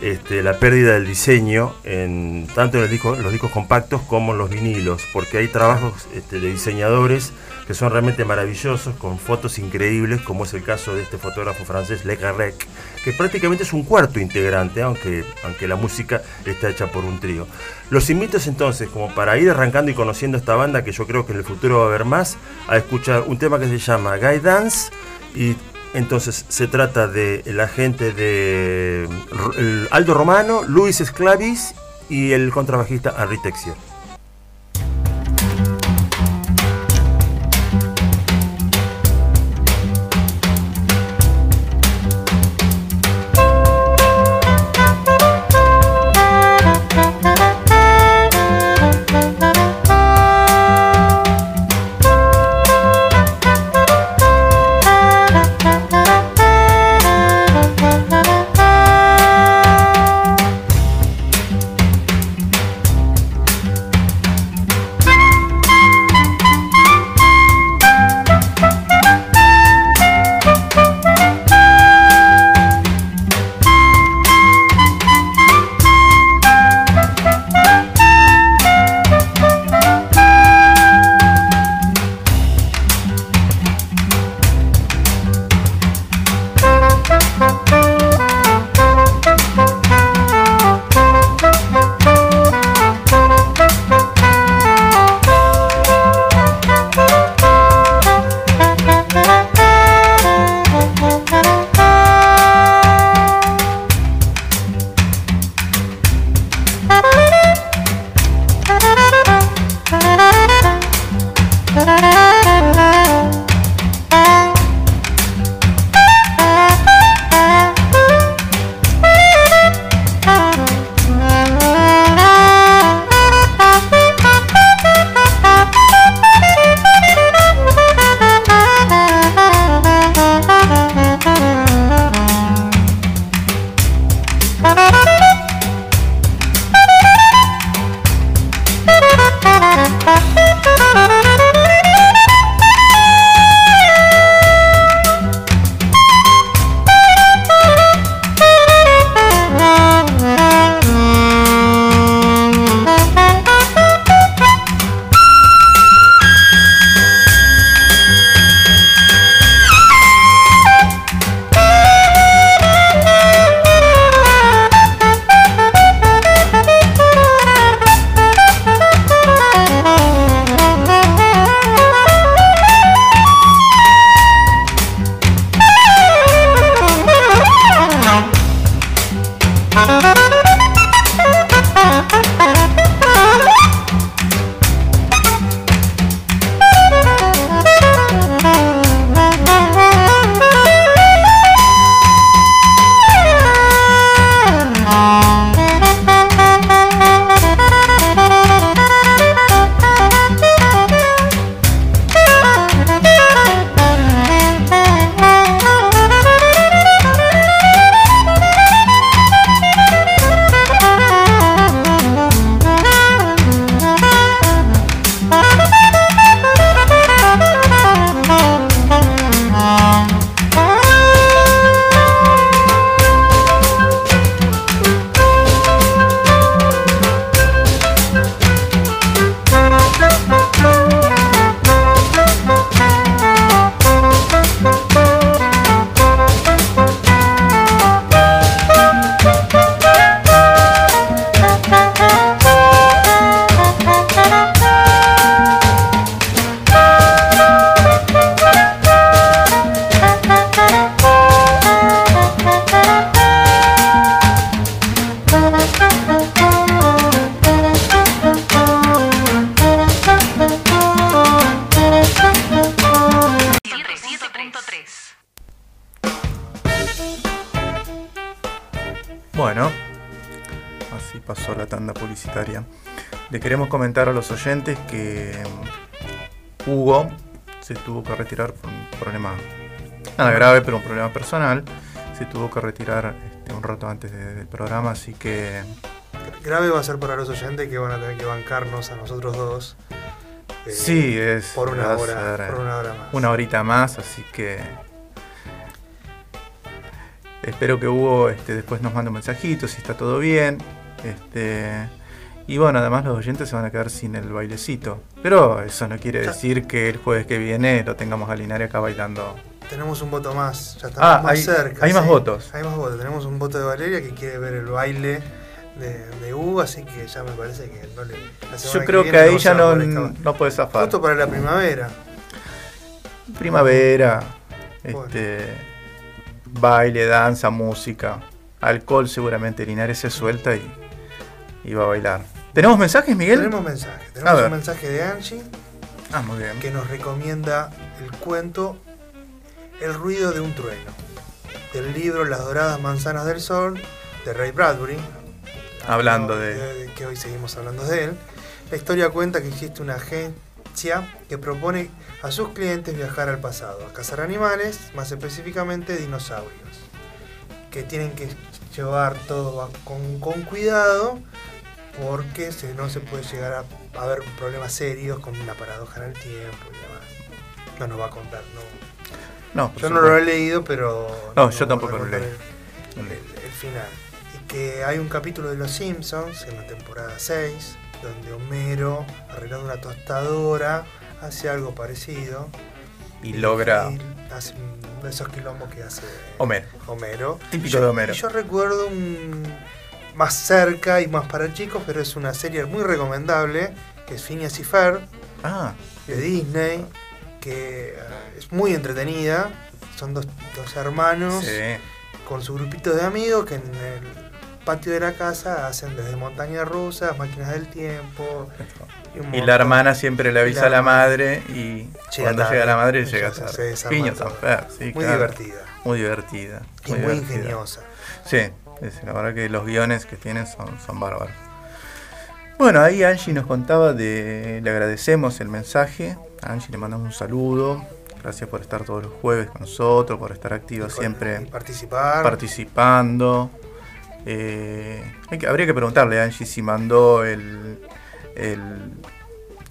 este, la pérdida del diseño, en, tanto en los discos compactos como en los vinilos, porque hay trabajos este, de diseñadores que son realmente maravillosos, con fotos increíbles, como es el caso de este fotógrafo francés Le Garrec, que prácticamente es un cuarto integrante, aunque, aunque la música está hecha por un trío. Los invito entonces, como para ir arrancando y conociendo esta banda, que yo creo que en el futuro va a haber más, a escuchar un tema que se llama Guy Dance entonces se trata de la gente de Aldo Romano, Luis Esclavis y el contrabajista Henri Texier. Oyentes que mm, Hugo se tuvo que retirar por un problema, nada grave, pero un problema personal. Se tuvo que retirar este, un rato antes de- del programa, así que Grave va a ser para los oyentes que van a tener que bancarnos a nosotros dos. eh, sí, es por una hora, ser, por una hora más. una horita más, así que espero que Hugo este, después nos mande un mensajito si está todo bien. Este, y bueno, además los oyentes se van a quedar sin el bailecito. Pero eso no quiere decir que el jueves que viene lo tengamos a Linares acá bailando. Tenemos un voto más, ya estamos Ah, más hay- cerca. hay más votos. Hay más votos. Tenemos un voto de Valeria que quiere ver el baile de, de Hugo, así que ya me parece que no le. Yo creo que ahí ya no, no puede zafar. Voto para la primavera. Primavera, Bueno. este, baile, danza, música, alcohol seguramente Linares se suelta y, y va a bailar. ¿Tenemos mensajes, Miguel? Tenemos mensaje. A Tenemos un mensaje de Angie Ah, muy bien. que nos recomienda el cuento El ruido de un trueno, del libro Las doradas manzanas del sol, de Ray Bradbury. Hablando de- que hoy seguimos hablando de él. La historia cuenta que existe una agencia que propone a sus clientes viajar al pasado, a cazar animales, más específicamente dinosaurios, que tienen que llevar todo con cuidado porque si no se puede llegar a, a haber problemas serios como una paradoja en el tiempo y demás. No nos va a contar, no. No, Yo no lo he leído, pero. No, yo tampoco lo leí. El, el- el final. Y que hay un capítulo de Los Simpsons en la temporada 6, donde Homero, arreglando una tostadora, hace algo parecido. Y logra y hace esos quilombos que hace Homero. Homero. Típico Y yo- de Homero. y yo recuerdo un más cerca y más para chicos, pero es una serie muy recomendable, que es Phineas y Ferb, Ah, de Disney, que eh, es muy entretenida. Son dos, dos hermanos sí. con su grupito de amigos que en el patio de la casa hacen desde montañas rusas, máquinas del tiempo. Y la hermana siempre le avisa la a la madre y cuando tarde. llega la madre llega tarde. Fer, sí, Muy claro. divertida Muy divertida. y muy divertida. ingeniosa. Sí, es- la verdad que los guiones que tienen son, son bárbaros. Bueno, ahí Angie nos contaba de. Le agradecemos el mensaje. A Angie le mandamos un saludo. Gracias por estar todos los jueves con nosotros, por estar activa siempre participar. participando. Eh, hay que- habría que preguntarle a Angie si mandó el, el,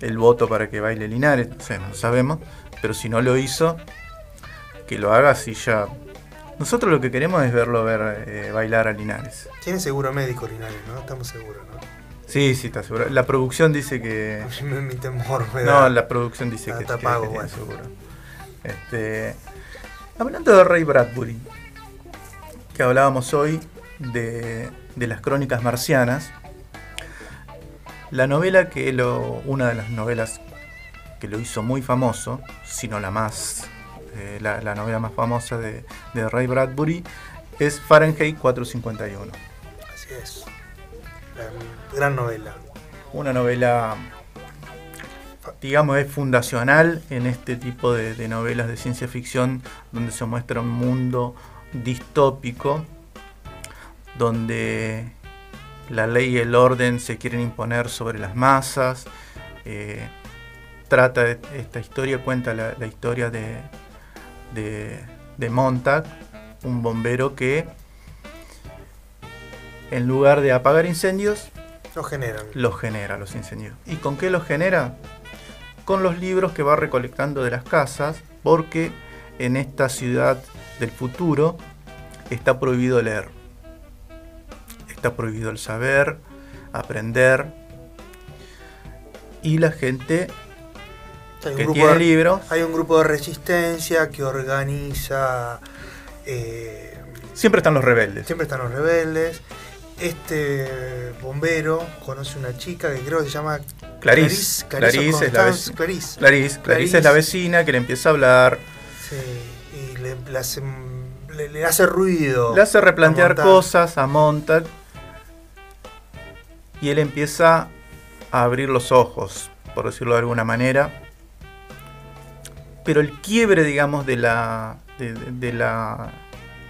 el voto para que baile Linares. No sé, no lo sabemos. Pero si no lo hizo, que lo haga así ya. Nosotros lo que queremos es verlo ver eh, bailar a Linares. Tiene seguro médico Linares, ¿no? Estamos seguros, ¿no? Sí, sí, está seguro. La producción dice que. Mi, mi temor me da. No, la producción dice que, está pago, que bueno. seguro. Este, hablando de Ray Bradbury, que hablábamos hoy de, de las crónicas marcianas, la novela que lo, una de las novelas que lo hizo muy famoso, si no la más, eh, la, la novela más famosa de, de Ray Bradbury, es Fahrenheit 451. Así es. La gran novela. Una novela, digamos, es fundacional en este tipo de, de novelas de ciencia ficción donde se muestra un mundo distópico, donde la ley y el orden se quieren imponer sobre las masas. eh, trata esta historia, cuenta la, la historia de, de, de Montag, un bombero que en lugar de apagar incendios, Lo generan. los genera los incendios. ¿Y con qué los genera? Con los libros que va recolectando de las casas, porque en esta ciudad del futuro está prohibido leer. Está prohibido el saber, aprender. Y la gente Hay un que grupo tiene de- libros Hay un grupo de resistencia que organiza. eh, siempre están los rebeldes. siempre están los rebeldes. Este bombero conoce una chica que creo que se llama Clarice. Clarice, Clarice es la vecina. Clarice. Clarice, Clarice es la vecina que le empieza a hablar, Sí, y le, le hace, le- le hace ruido. le hace replantear a cosas a Montag y él empieza a abrir los ojos, por decirlo de alguna manera. Pero el quiebre, digamos, de la, de, de- de la,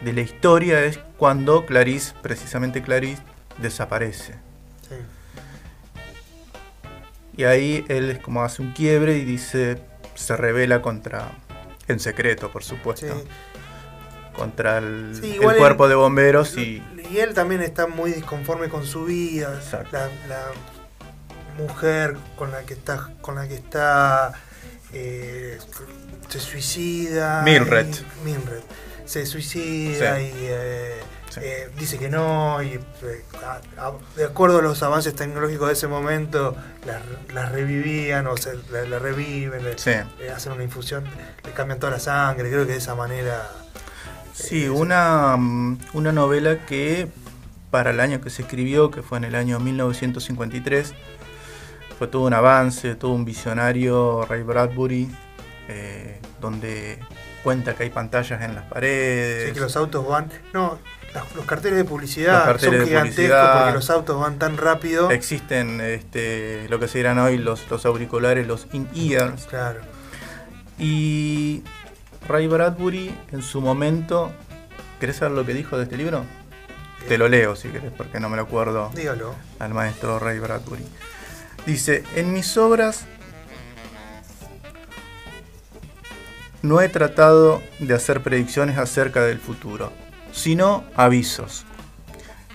de la historia es cuando Clarice, precisamente Clarice, desaparece. Sí. Y ahí él es como hace un quiebre y dice, se revela contra, en secreto, por supuesto, Sí. contra el, Sí, el igual él- cuerpo de bomberos y Y él también está muy disconforme con su vida. La, la mujer con la que está, con la que está eh, se suicida. Mildred. y- Mildred. Se suicida Sí. y eh, Sí. eh, dice que no. Y eh, a- a- de acuerdo a los avances tecnológicos de ese momento, la, la revivían o se, la, la reviven, le, Sí. le hacen una infusión, le cambian toda la sangre. Creo que de esa manera. Sí, Eh, una, mm, una novela que para el año que se escribió, que fue en el año 1953, fue todo un avance, todo un visionario, Ray Bradbury, eh, donde cuenta que hay pantallas en las paredes. Sí, que los autos van. No, los carteles de publicidad carteles son gigantescos publicidad. porque los autos van tan rápido. Existen este, lo que se dirán hoy los, los auriculares, los in-ears. Claro. Y Ray Bradbury en su momento, ¿querés saber lo que dijo de este libro? Te lo leo si querés, porque no me lo acuerdo Dígalo. al maestro Ray Bradbury. Dice, en mis obras no he tratado de hacer predicciones acerca del futuro, sino avisos.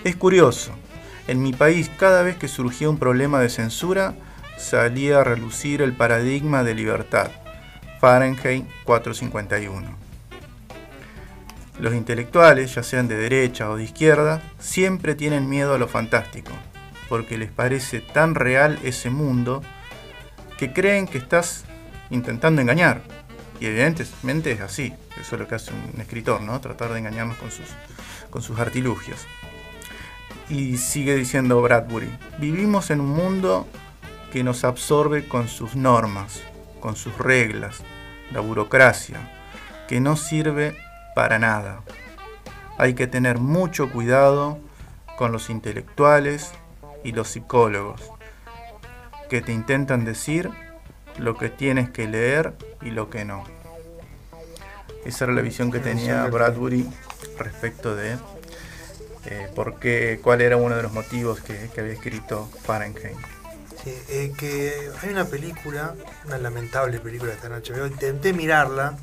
Es curioso, en mi país cada vez que surgía un problema de censura, salía a relucir el paradigma de libertad, Fahrenheit 451. Los intelectuales, ya sean de derecha o de izquierda, siempre tienen miedo a lo fantástico, porque les parece tan real ese mundo que creen que estás intentando engañar. Y evidentemente es así, eso es lo que hace un escritor, ¿no? Tratar de engañarnos con sus, con sus artilugios. Y sigue diciendo Bradbury, vivimos en un mundo que nos absorbe con sus normas, con sus reglas, la burocracia, que no sirve para nada. Hay que tener mucho cuidado con los intelectuales y los psicólogos, que te intentan decir lo que tienes que leer y lo que no. Esa era la visión que tenía Bradbury respecto de eh, por qué, cuál era uno de los motivos que, que había escrito Fahrenheit. Sí, eh, que hay una película, una lamentable película esta noche. Yo intenté mirarla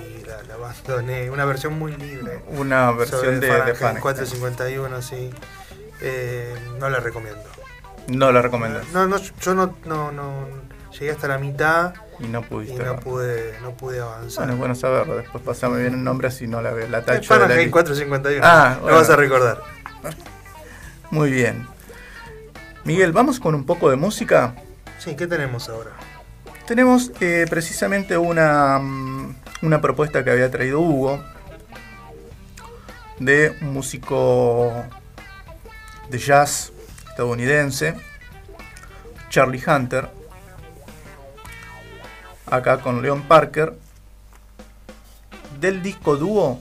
y la, la abandoné. Una versión muy libre. Una versión de, de Fahrenheit Fahrenheit. 451, sí. Eh, no la recomiendo. No la recomiendas No, no, yo no, no, no llegué hasta la mitad y no y pude, no pude avanzar. Bueno, es bueno saberlo. Después pasame bien el nombre así no la veo. La Es tacho de la Fahrenheit lista. 451. Ah, lo vas a recordar. Muy bien. Miguel, vamos con un poco de música. Sí, ¿qué tenemos ahora? Tenemos eh, precisamente una, mm, una propuesta que había traído Hugo de un músico de jazz estadounidense, Charlie Hunter, acá con Leon Parker. Del disco dúo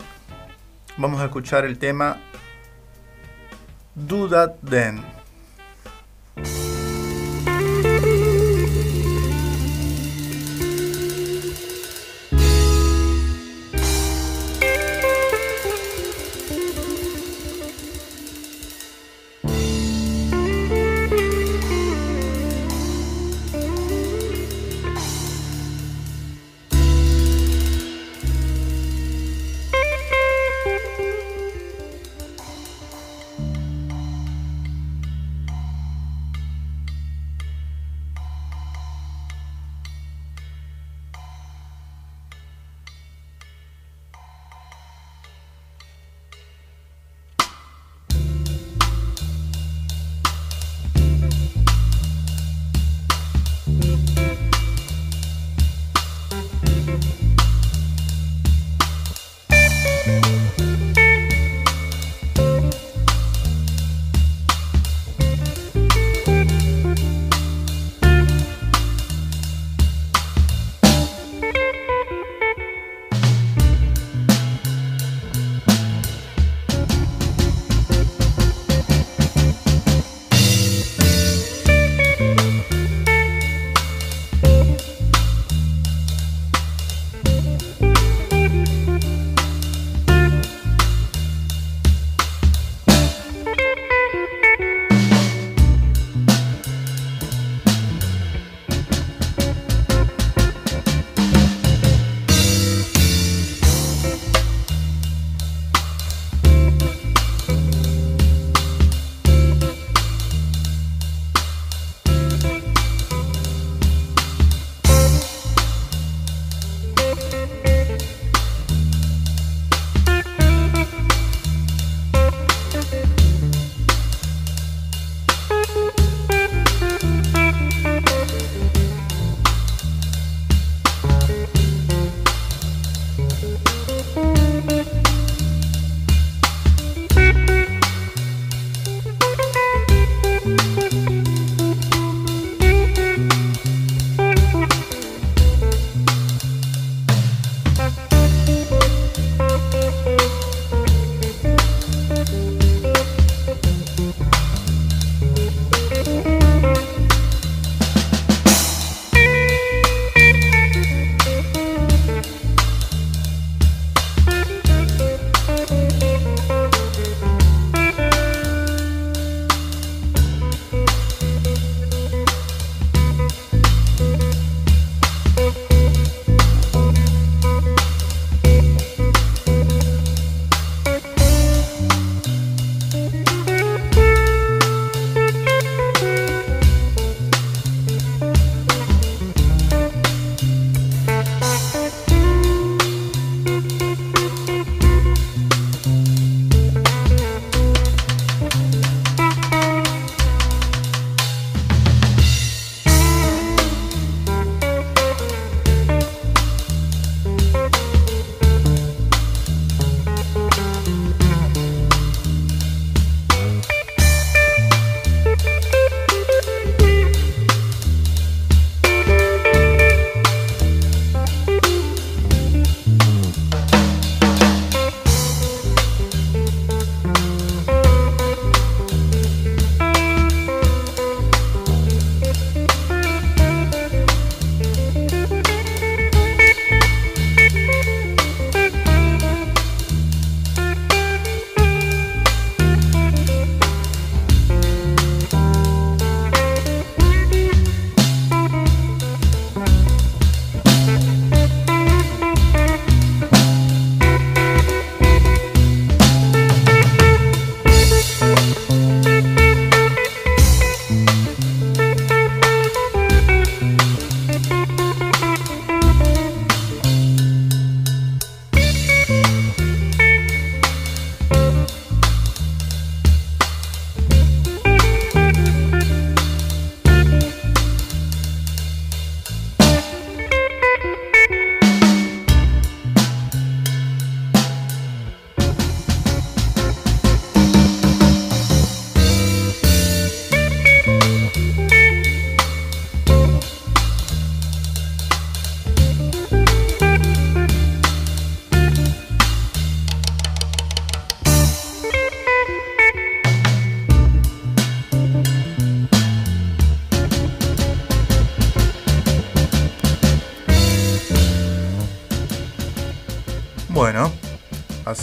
vamos a escuchar el tema Do That Then.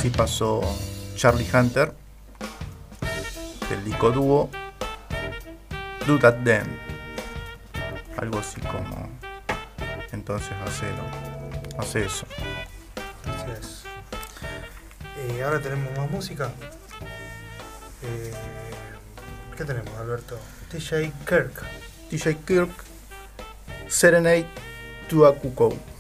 Así pasó Charlie Hunter del disco dúo Do That Then. Algo así como. Entonces hacelo. Hace eso. Así es. Y ahora tenemos más música. Eh, ¿Qué tenemos, Alberto? TJ Kirk, DJ Kirk, Serenade to a Cuckoo.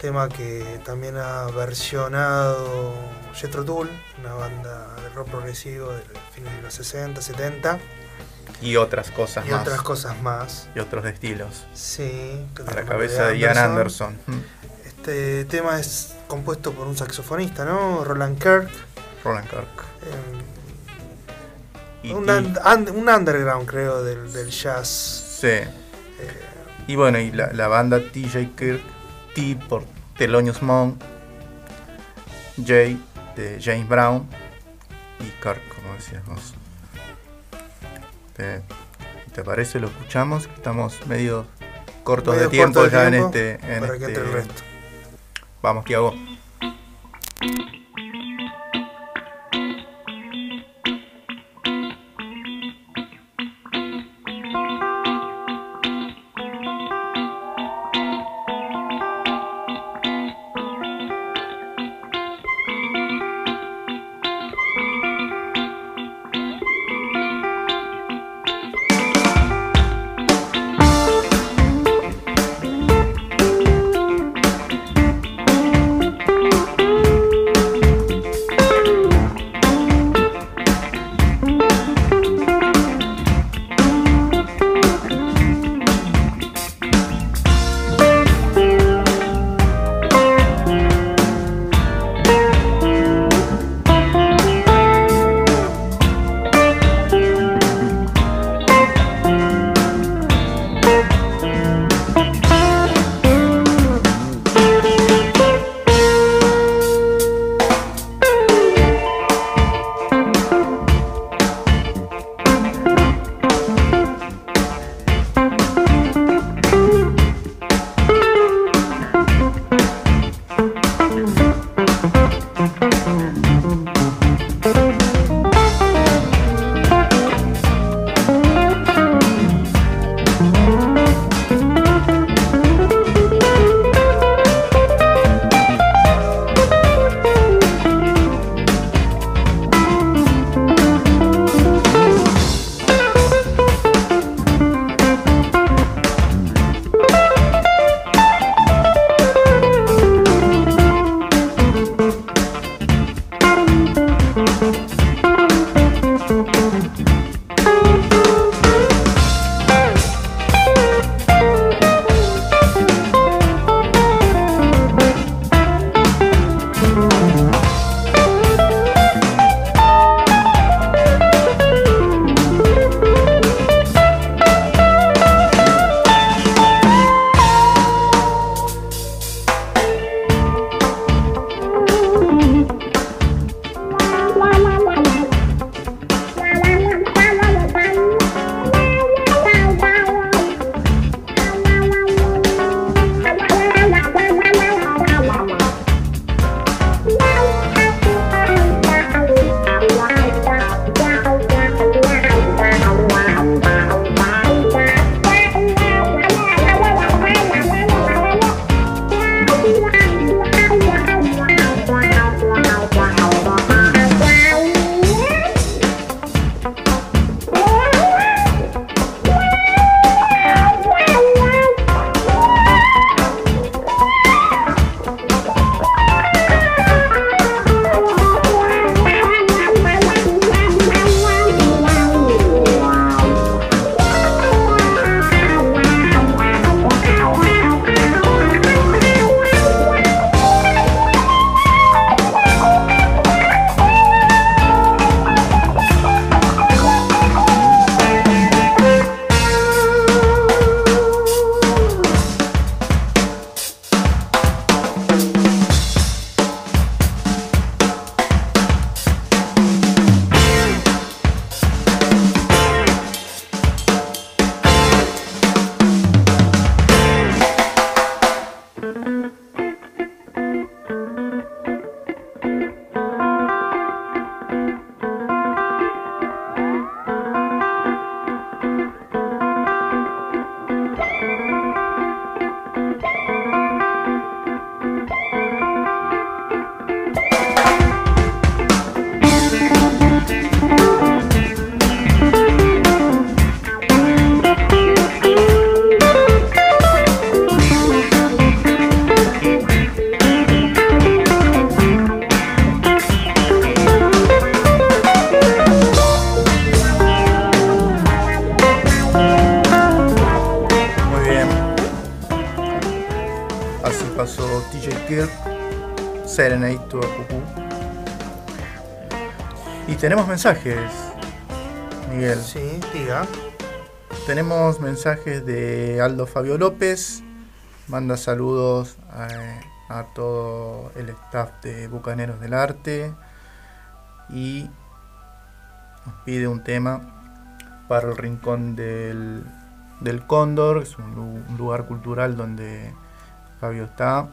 Tema que también ha versionado Jethro Tull, una banda de rock progresivo del fines de los 60, 70 Y otras cosas y más. otras cosas más. Y otros estilos. Sí, A la cabeza de Ian Anderson. Mm. Este tema es compuesto por un saxofonista, ¿no? Roland Kirk. Roland Kirk. eh, Y, un, y- un- un- un underground, creo, del, del jazz. sí. eh, Y bueno, y la, la banda TJ Kirk, T por Thelonious Monk, J de James Brown y Kirk, como decías vos. ¿Te, te parece? ¿Lo escuchamos? Estamos medio cortos medio de tiempo corto de ya tiempo en este. en para que entre el este- resto. Vamos, Tiago. Mensajes, Miguel. Sí, diga. Tenemos mensajes de Aldo Fabio López. Manda saludos a, a todo el staff de Bucaneros del Arte. Y nos pide un tema para el Rincón del, del Cóndor. Es un, un lugar cultural donde Fabio está.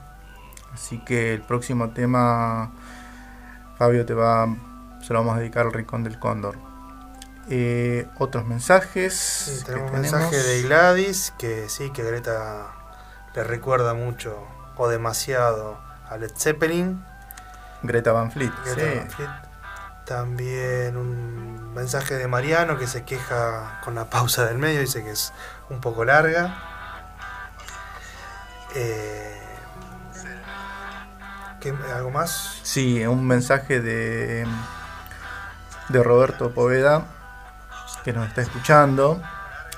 Así que el próximo tema, Fabio, te va, se lo vamos a dedicar al Rincón del Cóndor. Eh, otros mensajes. Sí, tenemos un mensaje de Gladys que sí, que Greta le recuerda mucho o demasiado a Led Zeppelin. Greta Van Fleet. Greta sí. Van Fleet. También un mensaje de Mariano que se queja con la pausa del medio, dice que es un poco larga. Eh, ¿qué- ¿Algo más? Sí, un mensaje de, de Roberto Poveda que nos está escuchando.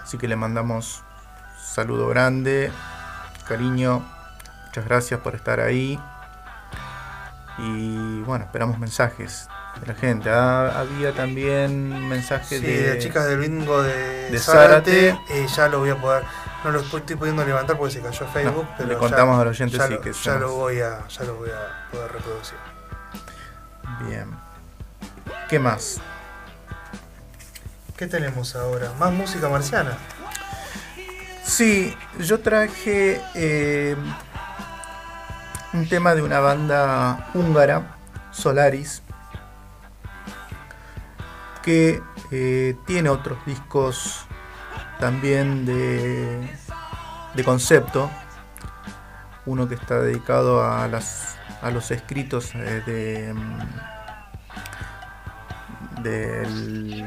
Así que le mandamos saludo grande, cariño. Muchas gracias por estar ahí. Y bueno, esperamos mensajes de la gente. Ah, había también mensajes Sí, de, de chicas del bingo de, de Zárate. Zárate. eh, ya lo voy a poder. No lo estoy pudiendo levantar porque se cayó Facebook. No, pero le ya- contamos a los oyentes, ya, sí, lo, que ya somos- lo voy a, ya lo voy a poder reproducir. Bien. ¿Qué más? ¿Qué tenemos ahora? Más música marciana. Sí, yo traje eh, un tema de una banda húngara, Solaris, que eh, tiene otros discos también de, de concepto. Uno que está dedicado a, las, a los escritos eh, de, mm, del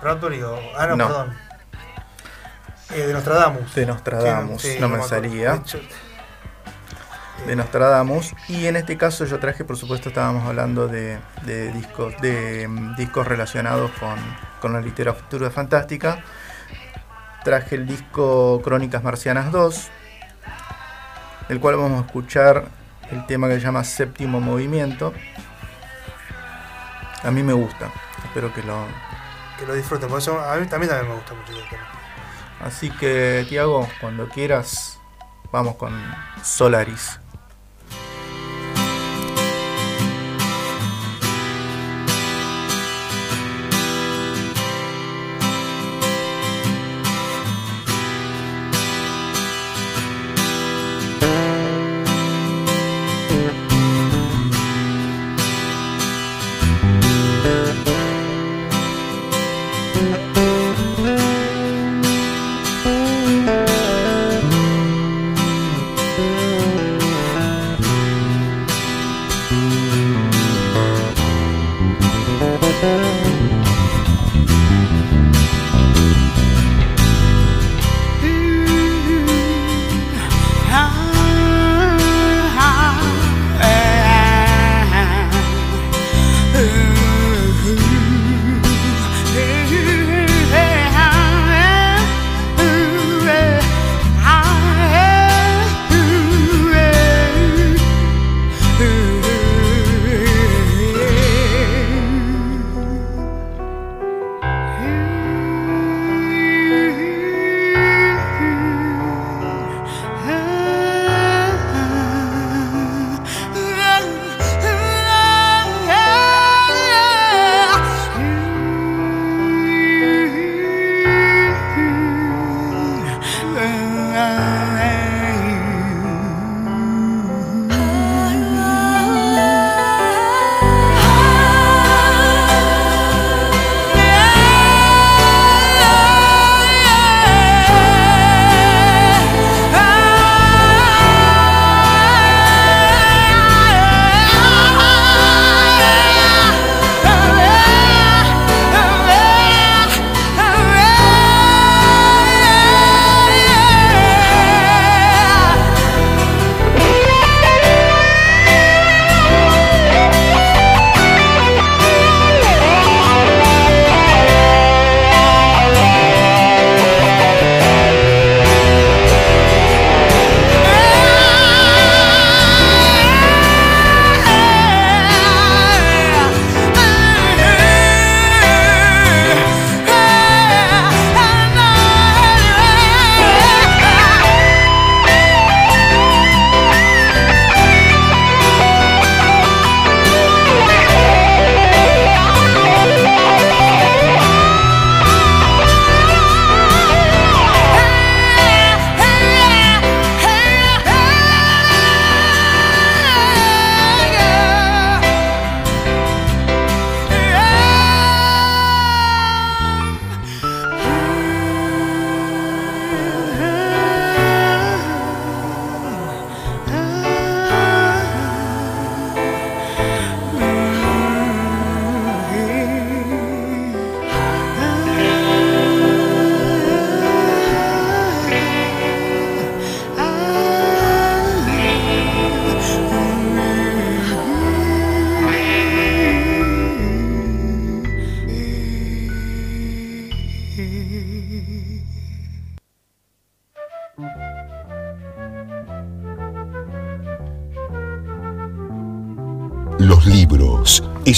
Bradbury o. Ah, no, No. perdón. Eh, de Nostradamus. de Nostradamus, sí, no me salía. De hecho, de eh, Nostradamus y en este caso yo traje por supuesto estábamos hablando de, de discos de mm, discos relacionados con, con la literatura fantástica traje el disco Crónicas Marcianas 2 del cual vamos a escuchar el tema que se llama Séptimo Movimiento a mí me gusta espero que lo que lo disfruten. Por eso a mí también, también me gusta mucho ese tema. así que Tiago cuando quieras vamos con Solaris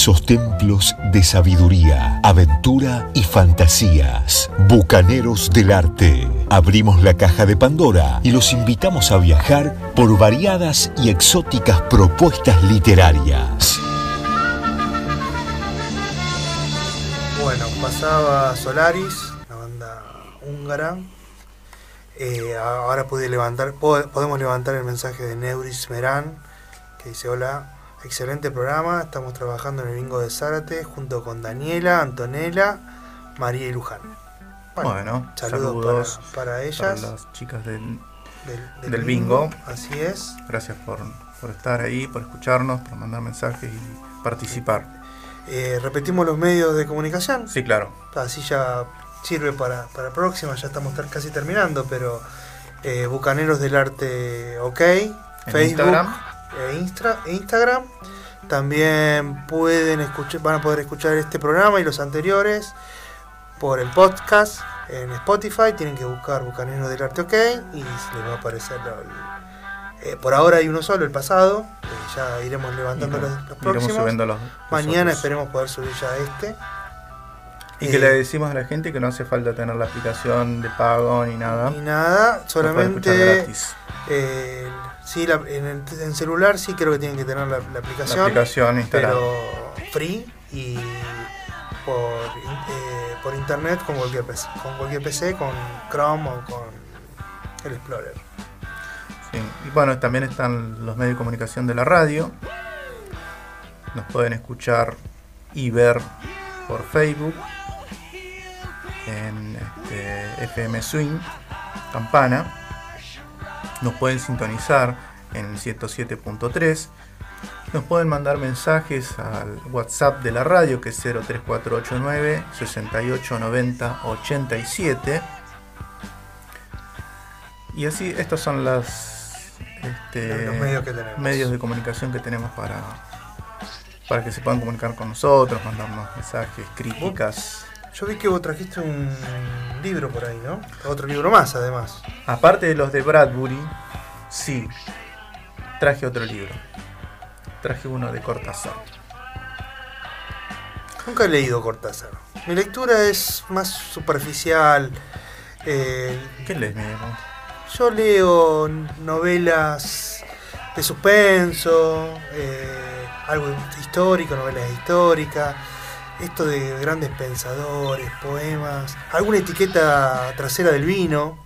esos templos de sabiduría, aventura y fantasías. Bucaneros del arte. Abrimos la caja de Pandora y los invitamos a viajar por variadas y exóticas propuestas literarias. Bueno, pasaba Solaris, la banda húngara. Eh, ahora pude levantar, po- podemos levantar el mensaje de Neuris Merán, que dice, hola, excelente programa, estamos trabajando en el bingo de Zárate junto con Daniela, Antonella, María y Luján. Bueno, saludos, saludos para, para Para ellas las chicas del, del, del bingo. Así es. Gracias por, por estar ahí, por escucharnos, por mandar mensajes y participar. Eh, repetimos los medios de comunicación. Sí, claro. Así ya sirve para, para próxima, ya estamos casi terminando, pero eh, Bucaneros del Arte OK, Facebook, Instagram. E Instra- Instagram. También pueden escuchar, van a poder escuchar este programa y los anteriores por el podcast en Spotify. Tienen que buscar Bucaneros del Arte OK y les va a aparecer. el- eh, por ahora hay uno solo, el pasado. eh, ya iremos levantando los, los próximos. subiendo los, los Mañana otros. esperemos poder subir ya este. Y que Eh, le decimos a la gente que no hace falta tener la aplicación de pago ni nada. Ni nada, solamente gratis. eh, sí, la- en, el- en celular sí creo que tienen que tener la, la La aplicación, aplicación instalada. pero free y por, eh, por internet con cualquier PC, con cualquier PC, con Chrome o con el Explorer. Sí. Y bueno, también están los medios de comunicación de la radio. Nos pueden escuchar y ver por Facebook en este, FM Swing, Campana. Nos pueden sintonizar en el 107.3. Nos pueden mandar mensajes al WhatsApp de la radio que es 03489 6890 87. Y así, estas son las este, Los medios que tenemos. medios de comunicación que tenemos para, para que se puedan comunicar con nosotros, mandarnos mensajes, críticas. Yo vi que vos trajiste un libro por ahí, ¿no? Otro libro más, además. Aparte de los de Bradbury, sí, traje otro libro. Traje uno de Cortázar. Nunca he leído Cortázar. Mi lectura es más superficial. eh, ¿Qué lees? Yo leo novelas de suspenso, eh, algo histórico, novelas históricas, esto de grandes pensadores, poemas, alguna etiqueta trasera del vino.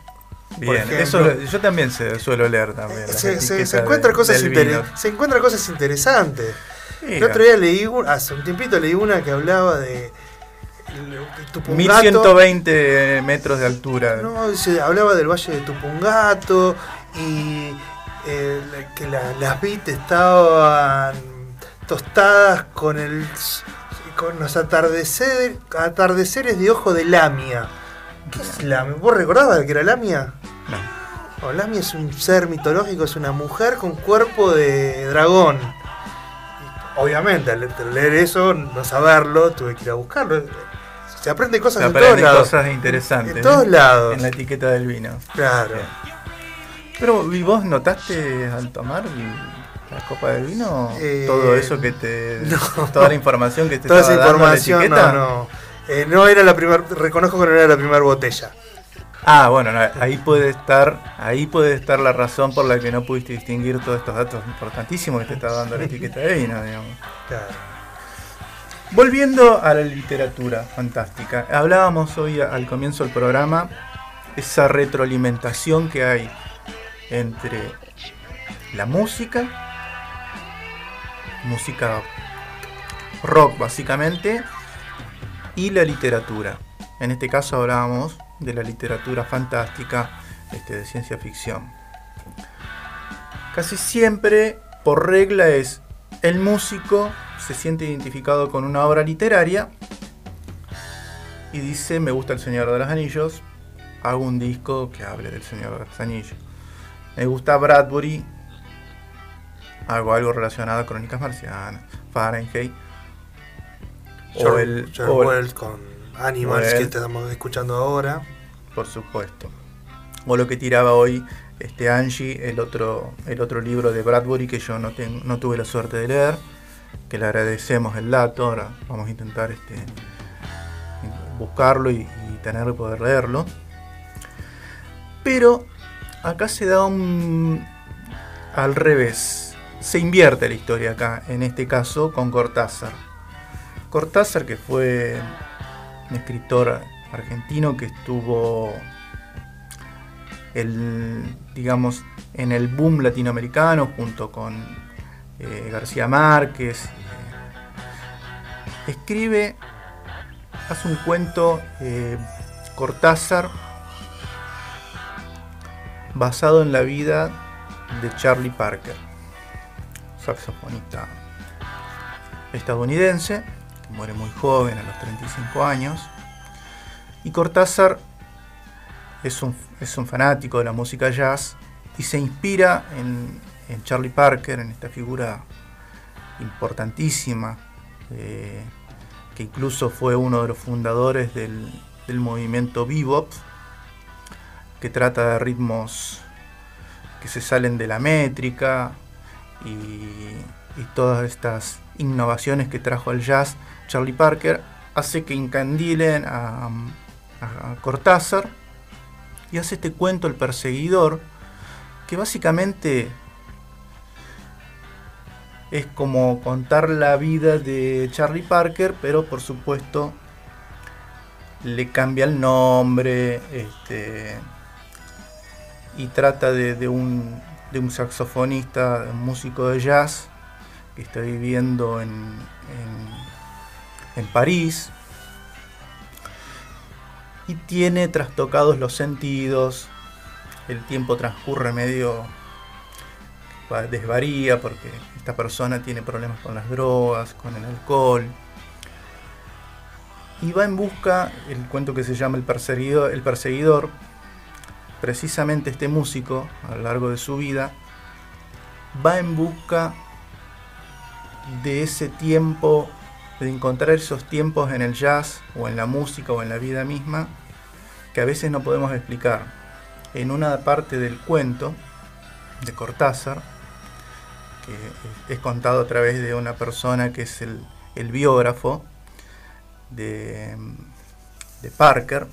Bien, eso yo también se, suelo leer también. Se, se- de- cosas inter- se interesantes. El otro día leí, un- hace un tiempito leí una que hablaba de, Tupungato. 1120 metros de altura. No, se hablaba del Valle de Tupungato y eh, que la- las bit estaban tostadas con el con los atardeceres, atardeceres de ojo de Lamia. ¿Qué es Lamia? ¿Vos recordabas que era Lamia? No. No, Lamia es un ser mitológico, es una mujer con cuerpo de dragón. Obviamente, al leer eso, no saberlo, tuve que ir a buscarlo. Se aprende cosas Se en todos lados. cosas interesantes. En todos lados. En la etiqueta del vino. Claro. Pero, ¿y vos notaste al tomar el- la copa del vino Eh, todo eso que te. no. toda la información que te Toda esa estaba dando la información, etiqueta? no, no. Eh, no era la primera, reconozco que no era la primera botella. Ah, bueno, no, ahí puede estar, ahí puede estar la razón por la que no pudiste distinguir todos estos datos importantísimos que te estaba dando la etiqueta de vino, digamos. Claro. Volviendo a la literatura fantástica, hablábamos hoy al comienzo del programa esa retroalimentación que hay entre la música, música rock básicamente, y la literatura. En este caso hablábamos de la literatura fantástica, este, de ciencia ficción. Casi siempre, por regla, es el músico se siente identificado con una obra literaria y dice, me gusta El Señor de los Anillos, hago un disco que hable del Señor de los Anillos. Me gusta Bradbury, hago algo relacionado a Crónicas Marcianas, Fahrenheit. O el, George o el- Wells con Animals Wells. que estamos escuchando ahora. por supuesto. O lo que tiraba hoy este Angie, el otro, el otro libro de Bradbury que yo no, ten- no tuve la suerte de leer, que le agradecemos el dato. Ahora vamos a intentar este, buscarlo y, y tener poder leerlo. Pero acá se da un al revés. Se invierte la historia acá, en este caso con Cortázar. Cortázar, que fue un escritor argentino que estuvo el, digamos, en el boom latinoamericano junto con eh, García Márquez. eh, escribe, hace un cuento eh, Cortázar basado en la vida de Charlie Parker, saxofonista estadounidense, que muere muy joven, a los 35 años. Y Cortázar es un, es un fanático de la música jazz y se inspira en, en Charlie Parker, en esta figura importantísima, eh, que incluso fue uno de los fundadores del, del movimiento bebop, que trata de ritmos que se salen de la métrica y, y todas estas innovaciones que trajo el jazz Charlie Parker, hace que encandilen a, Cortázar y hace este cuento El perseguidor, que básicamente es como contar la vida de Charlie Parker, pero por supuesto le cambia el nombre este, y trata de un, de un saxofonista, un músico de jazz que está viviendo en, en, París y tiene trastocados los sentidos, el tiempo transcurre medio va- desvaría porque esta persona tiene problemas con las drogas, con el alcohol. Y va en busca, el cuento que se llama El el perseguidor precisamente este músico, a lo largo de su vida, va en busca de ese tiempo, de encontrar esos tiempos en el jazz o en la música o en la vida misma que a veces no podemos explicar. En una parte del cuento de Cortázar, que es contado a través de una persona que es el, biógrafo de Parker,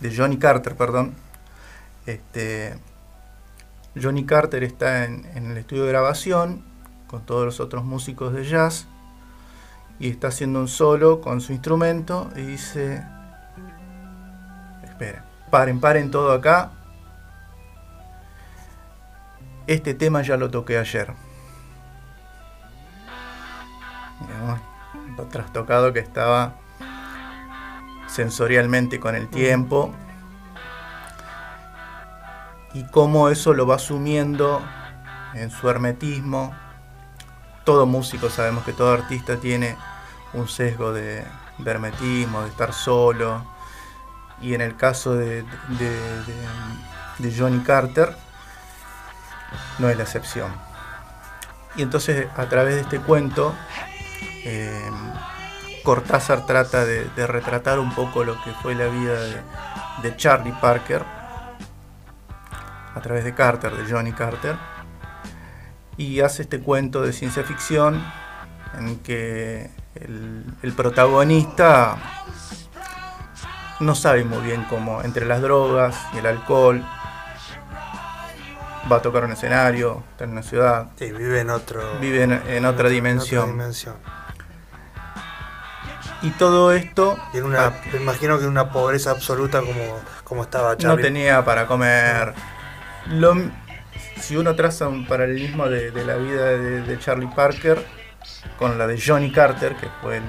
de Johnny Carter, perdón. Este, Johnny Carter está en, el estudio de grabación con todos los otros músicos de jazz y está haciendo un solo con su instrumento y dice, esperen, paren, paren todo acá. Este tema ya lo toqué ayer. Lo trastocado que estaba sensorialmente con el tiempo y cómo eso lo va asumiendo en su hermetismo. Todo músico sabemos que todo artista tiene un sesgo de, hermetismo, de estar solo. Y en el caso de, Johnny Carter, no es la excepción. Y entonces a través de este cuento, eh, Cortázar trata de, retratar un poco lo que fue la vida de Charlie Parker, a través de Carter, de Johnny Carter, y hace este cuento de ciencia ficción en que el, el protagonista no sabe muy bien cómo, entre las drogas y el alcohol, va a tocar un escenario, está en una ciudad, Sí, vive en otro. vive en, en otra en dimensión. otra dimensión. Y todo esto Y en una, ah, me imagino que en una pobreza absoluta como, como estaba no Charlie. tenía para comer. Lo- si uno traza un paralelismo de, de la vida de, de Charlie Parker con la de Johnny Carter, que fue el,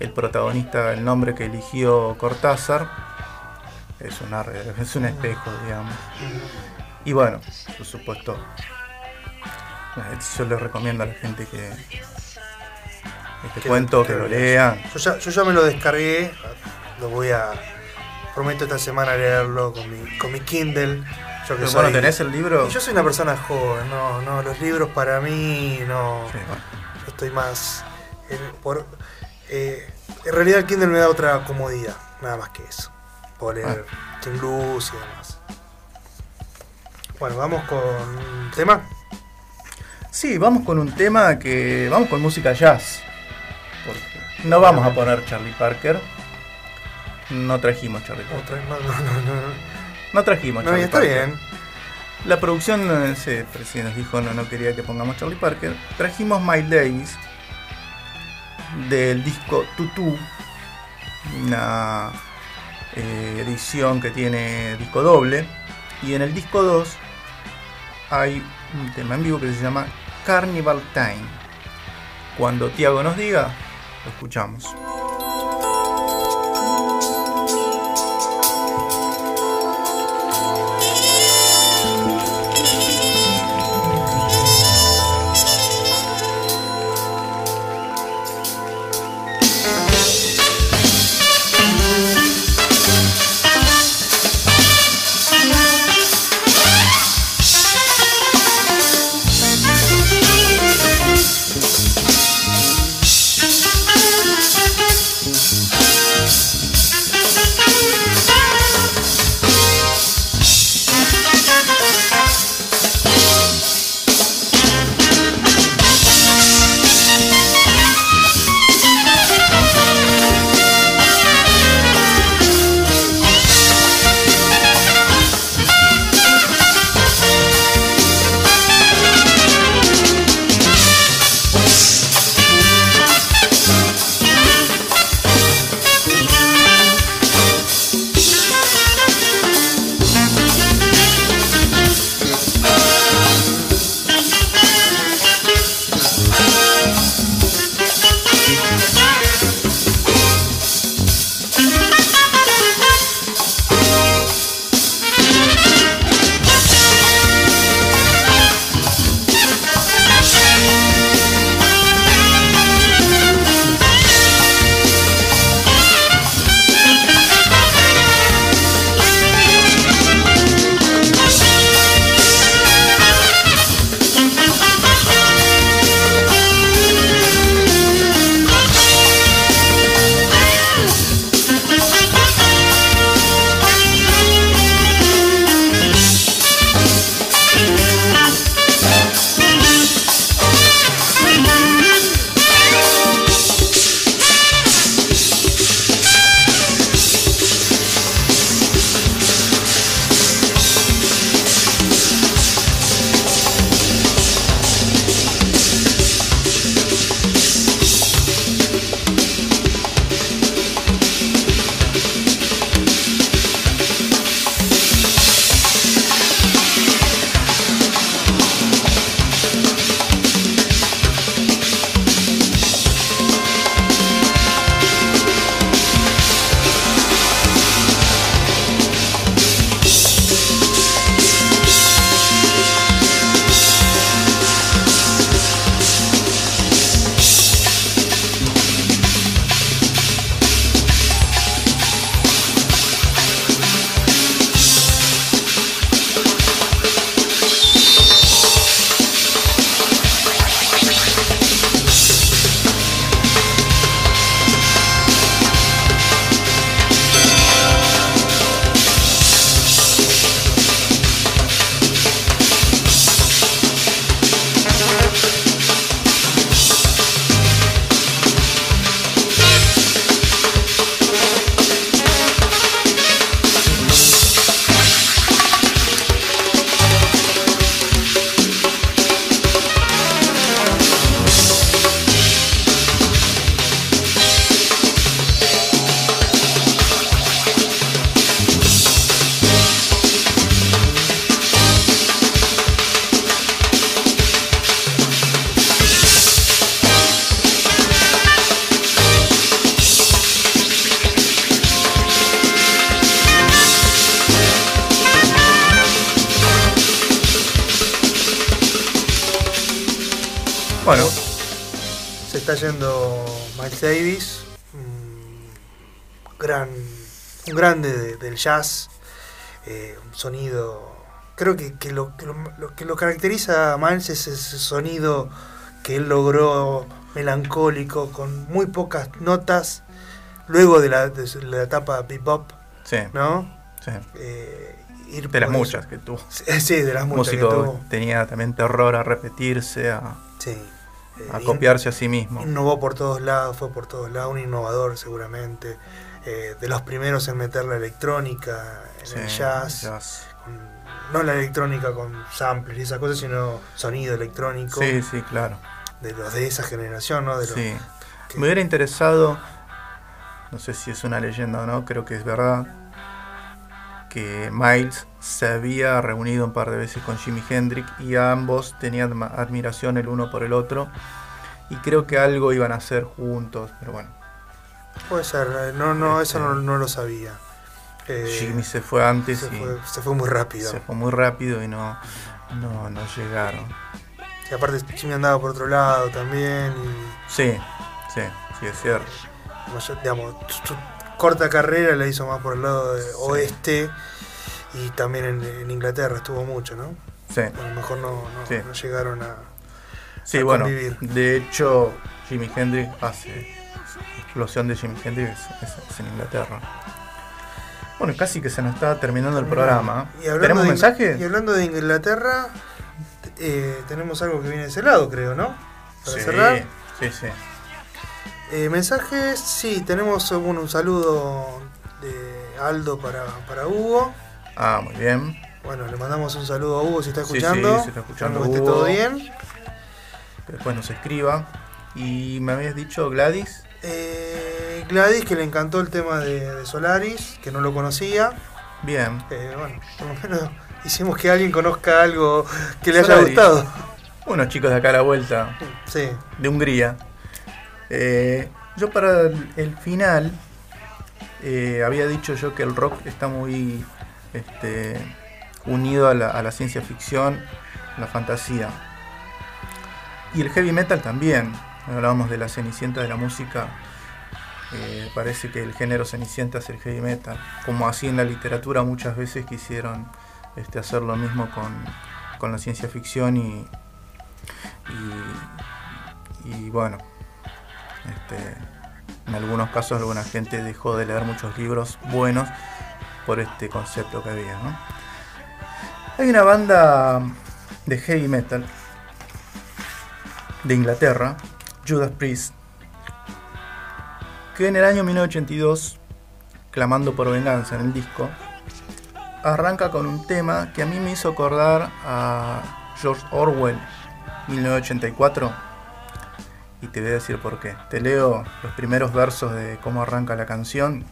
el protagonista, el nombre que eligió Cortázar, es, una, es un espejo, digamos. Y bueno, por supuesto, eh, yo les recomiendo a la gente que este Que- cuento, que lo lean. Yo ya, yo ya me lo descargué, lo voy a. Prometo esta semana leerlo con mi, con mi Kindle. Yo que Pero soy- bueno, ¿tenés el libro? Y Yo soy una persona joven, no, no, los libros para mí no. Sí, bueno. Yo estoy más. en- por, eh, en realidad el Kindle me da otra comodidad, nada más que eso. Puedo leer Tim Blues y demás. Bueno, vamos con un tema. Sí, vamos con un tema que. Vamos con música jazz. Porque no vamos a poner Charlie Parker. No trajimos Charlie Parker. No, no, no, no. No trajimos No, Charlie está Parker. bien. La producción sí, nos dijo no, no quería que pongamos Charlie Parker. Trajimos Miles Davis del disco Tutu, una eh, edición que tiene disco doble. Y en el disco 2 hay un tema en vivo que se llama Carnival Time. Cuando Tiago nos diga, lo escuchamos. Jazz, eh, un sonido. Creo que, que lo, que, lo, lo que lo caracteriza a Miles es ese sonido que él logró melancólico, con muy pocas notas, luego de la, de la etapa bebop, sí, ¿no? sí. Eh, ir De las eso. muchas que tuvo. Sí, de las muchas que tuvo. tenía también terror a repetirse, a, Sí. Eh, in- copiarse a sí mismo. Innovó por todos lados, fue por todos lados, un innovador seguramente. Eh, de los primeros en meter la electrónica en Sí, el jazz. jazz. con- no la electrónica con samples y esas cosas, sino sonido electrónico Sí, sí, claro. de los de esa generación, ¿no? De los Sí. que- Me hubiera interesado, no sé si es una leyenda o no, creo que es verdad, que Miles se había reunido un par de veces con Jimi Hendrix y ambos tenían admiración el uno por el otro y creo que algo iban a hacer juntos, pero bueno, Puede ser, eh, no, no, Este- eso no, no lo sabía. Eh, Jimmy se fue antes se, y fue, se fue muy rápido. se fue muy rápido y no, no, no llegaron. Y aparte Jimmy andaba por otro lado también. Y, Sí, sí, sí, es cierto. digamos, su, su corta carrera la hizo más por el lado de oeste y también en, en Inglaterra estuvo mucho, ¿no? Sí. A lo mejor no, no, Sí. no llegaron a... Sí, a bueno, de hecho, Jimi Hendrix hace. Explosión de Jimi Hendrix es, en Inglaterra. Bueno, casi que se nos está terminando el programa. Y ¿Tenemos de- mensaje? Y hablando de Inglaterra, eh, tenemos algo que viene de ese lado, creo, ¿no? Para sí, cerrar. sí, sí. Eh, mensajes, sí, tenemos bueno, un saludo de Aldo para, para Hugo. Ah, muy bien. Bueno, le mandamos un saludo a Hugo si está Sí, escuchando. sí, si está escuchando que esté todo bien. Que después nos escriba. Y me habías dicho Gladys. Eh, Gladys, que le encantó el tema de, de Solaris, que no lo conocía. Bien. Eh, bueno, por lo menos hicimos que alguien conozca algo que le haya gustado. Unos chicos de acá a la vuelta. Sí, de Hungría. Eh, yo para el, el final eh, había dicho yo que el rock está muy este, unido a la, a la ciencia ficción, la fantasía. Y el heavy metal también. Hablábamos de la cenicienta de la música. Eh, parece que el género cenicienta es el heavy metal. Como así en la literatura muchas veces quisieron este, hacer lo mismo con, con la ciencia ficción y, y, y bueno, este, en algunos casos alguna gente dejó de leer muchos libros buenos por este concepto que había. ¿no? Hay una banda de heavy metal de Inglaterra, Judas Priest, que en el año 1982, clamando por venganza en el disco, arranca con un tema que a mí me hizo acordar a George Orwell, 1984. Y te voy a decir por qué. Te leo los primeros versos de cómo arranca la canción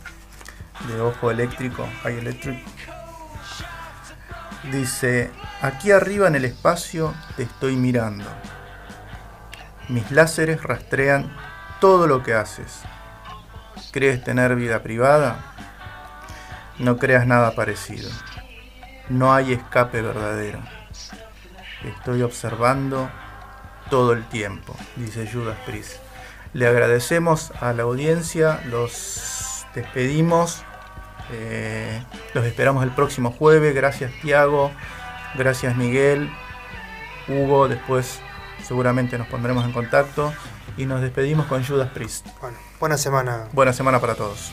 de Ojo Eléctrico, High Electric. Dice, aquí arriba en el espacio te estoy mirando. Mis láseres rastrean todo lo que haces. ¿Crees tener vida privada? No creas nada parecido. No hay escape verdadero. Estoy observando todo el tiempo, dice Judas Priest. Le agradecemos a la audiencia, los despedimos, eh, los esperamos el próximo jueves. Gracias Tiago, gracias Miguel, Hugo, después seguramente nos pondremos en contacto y nos despedimos con Judas Priest. bueno, buena semana. Buena semana para todos.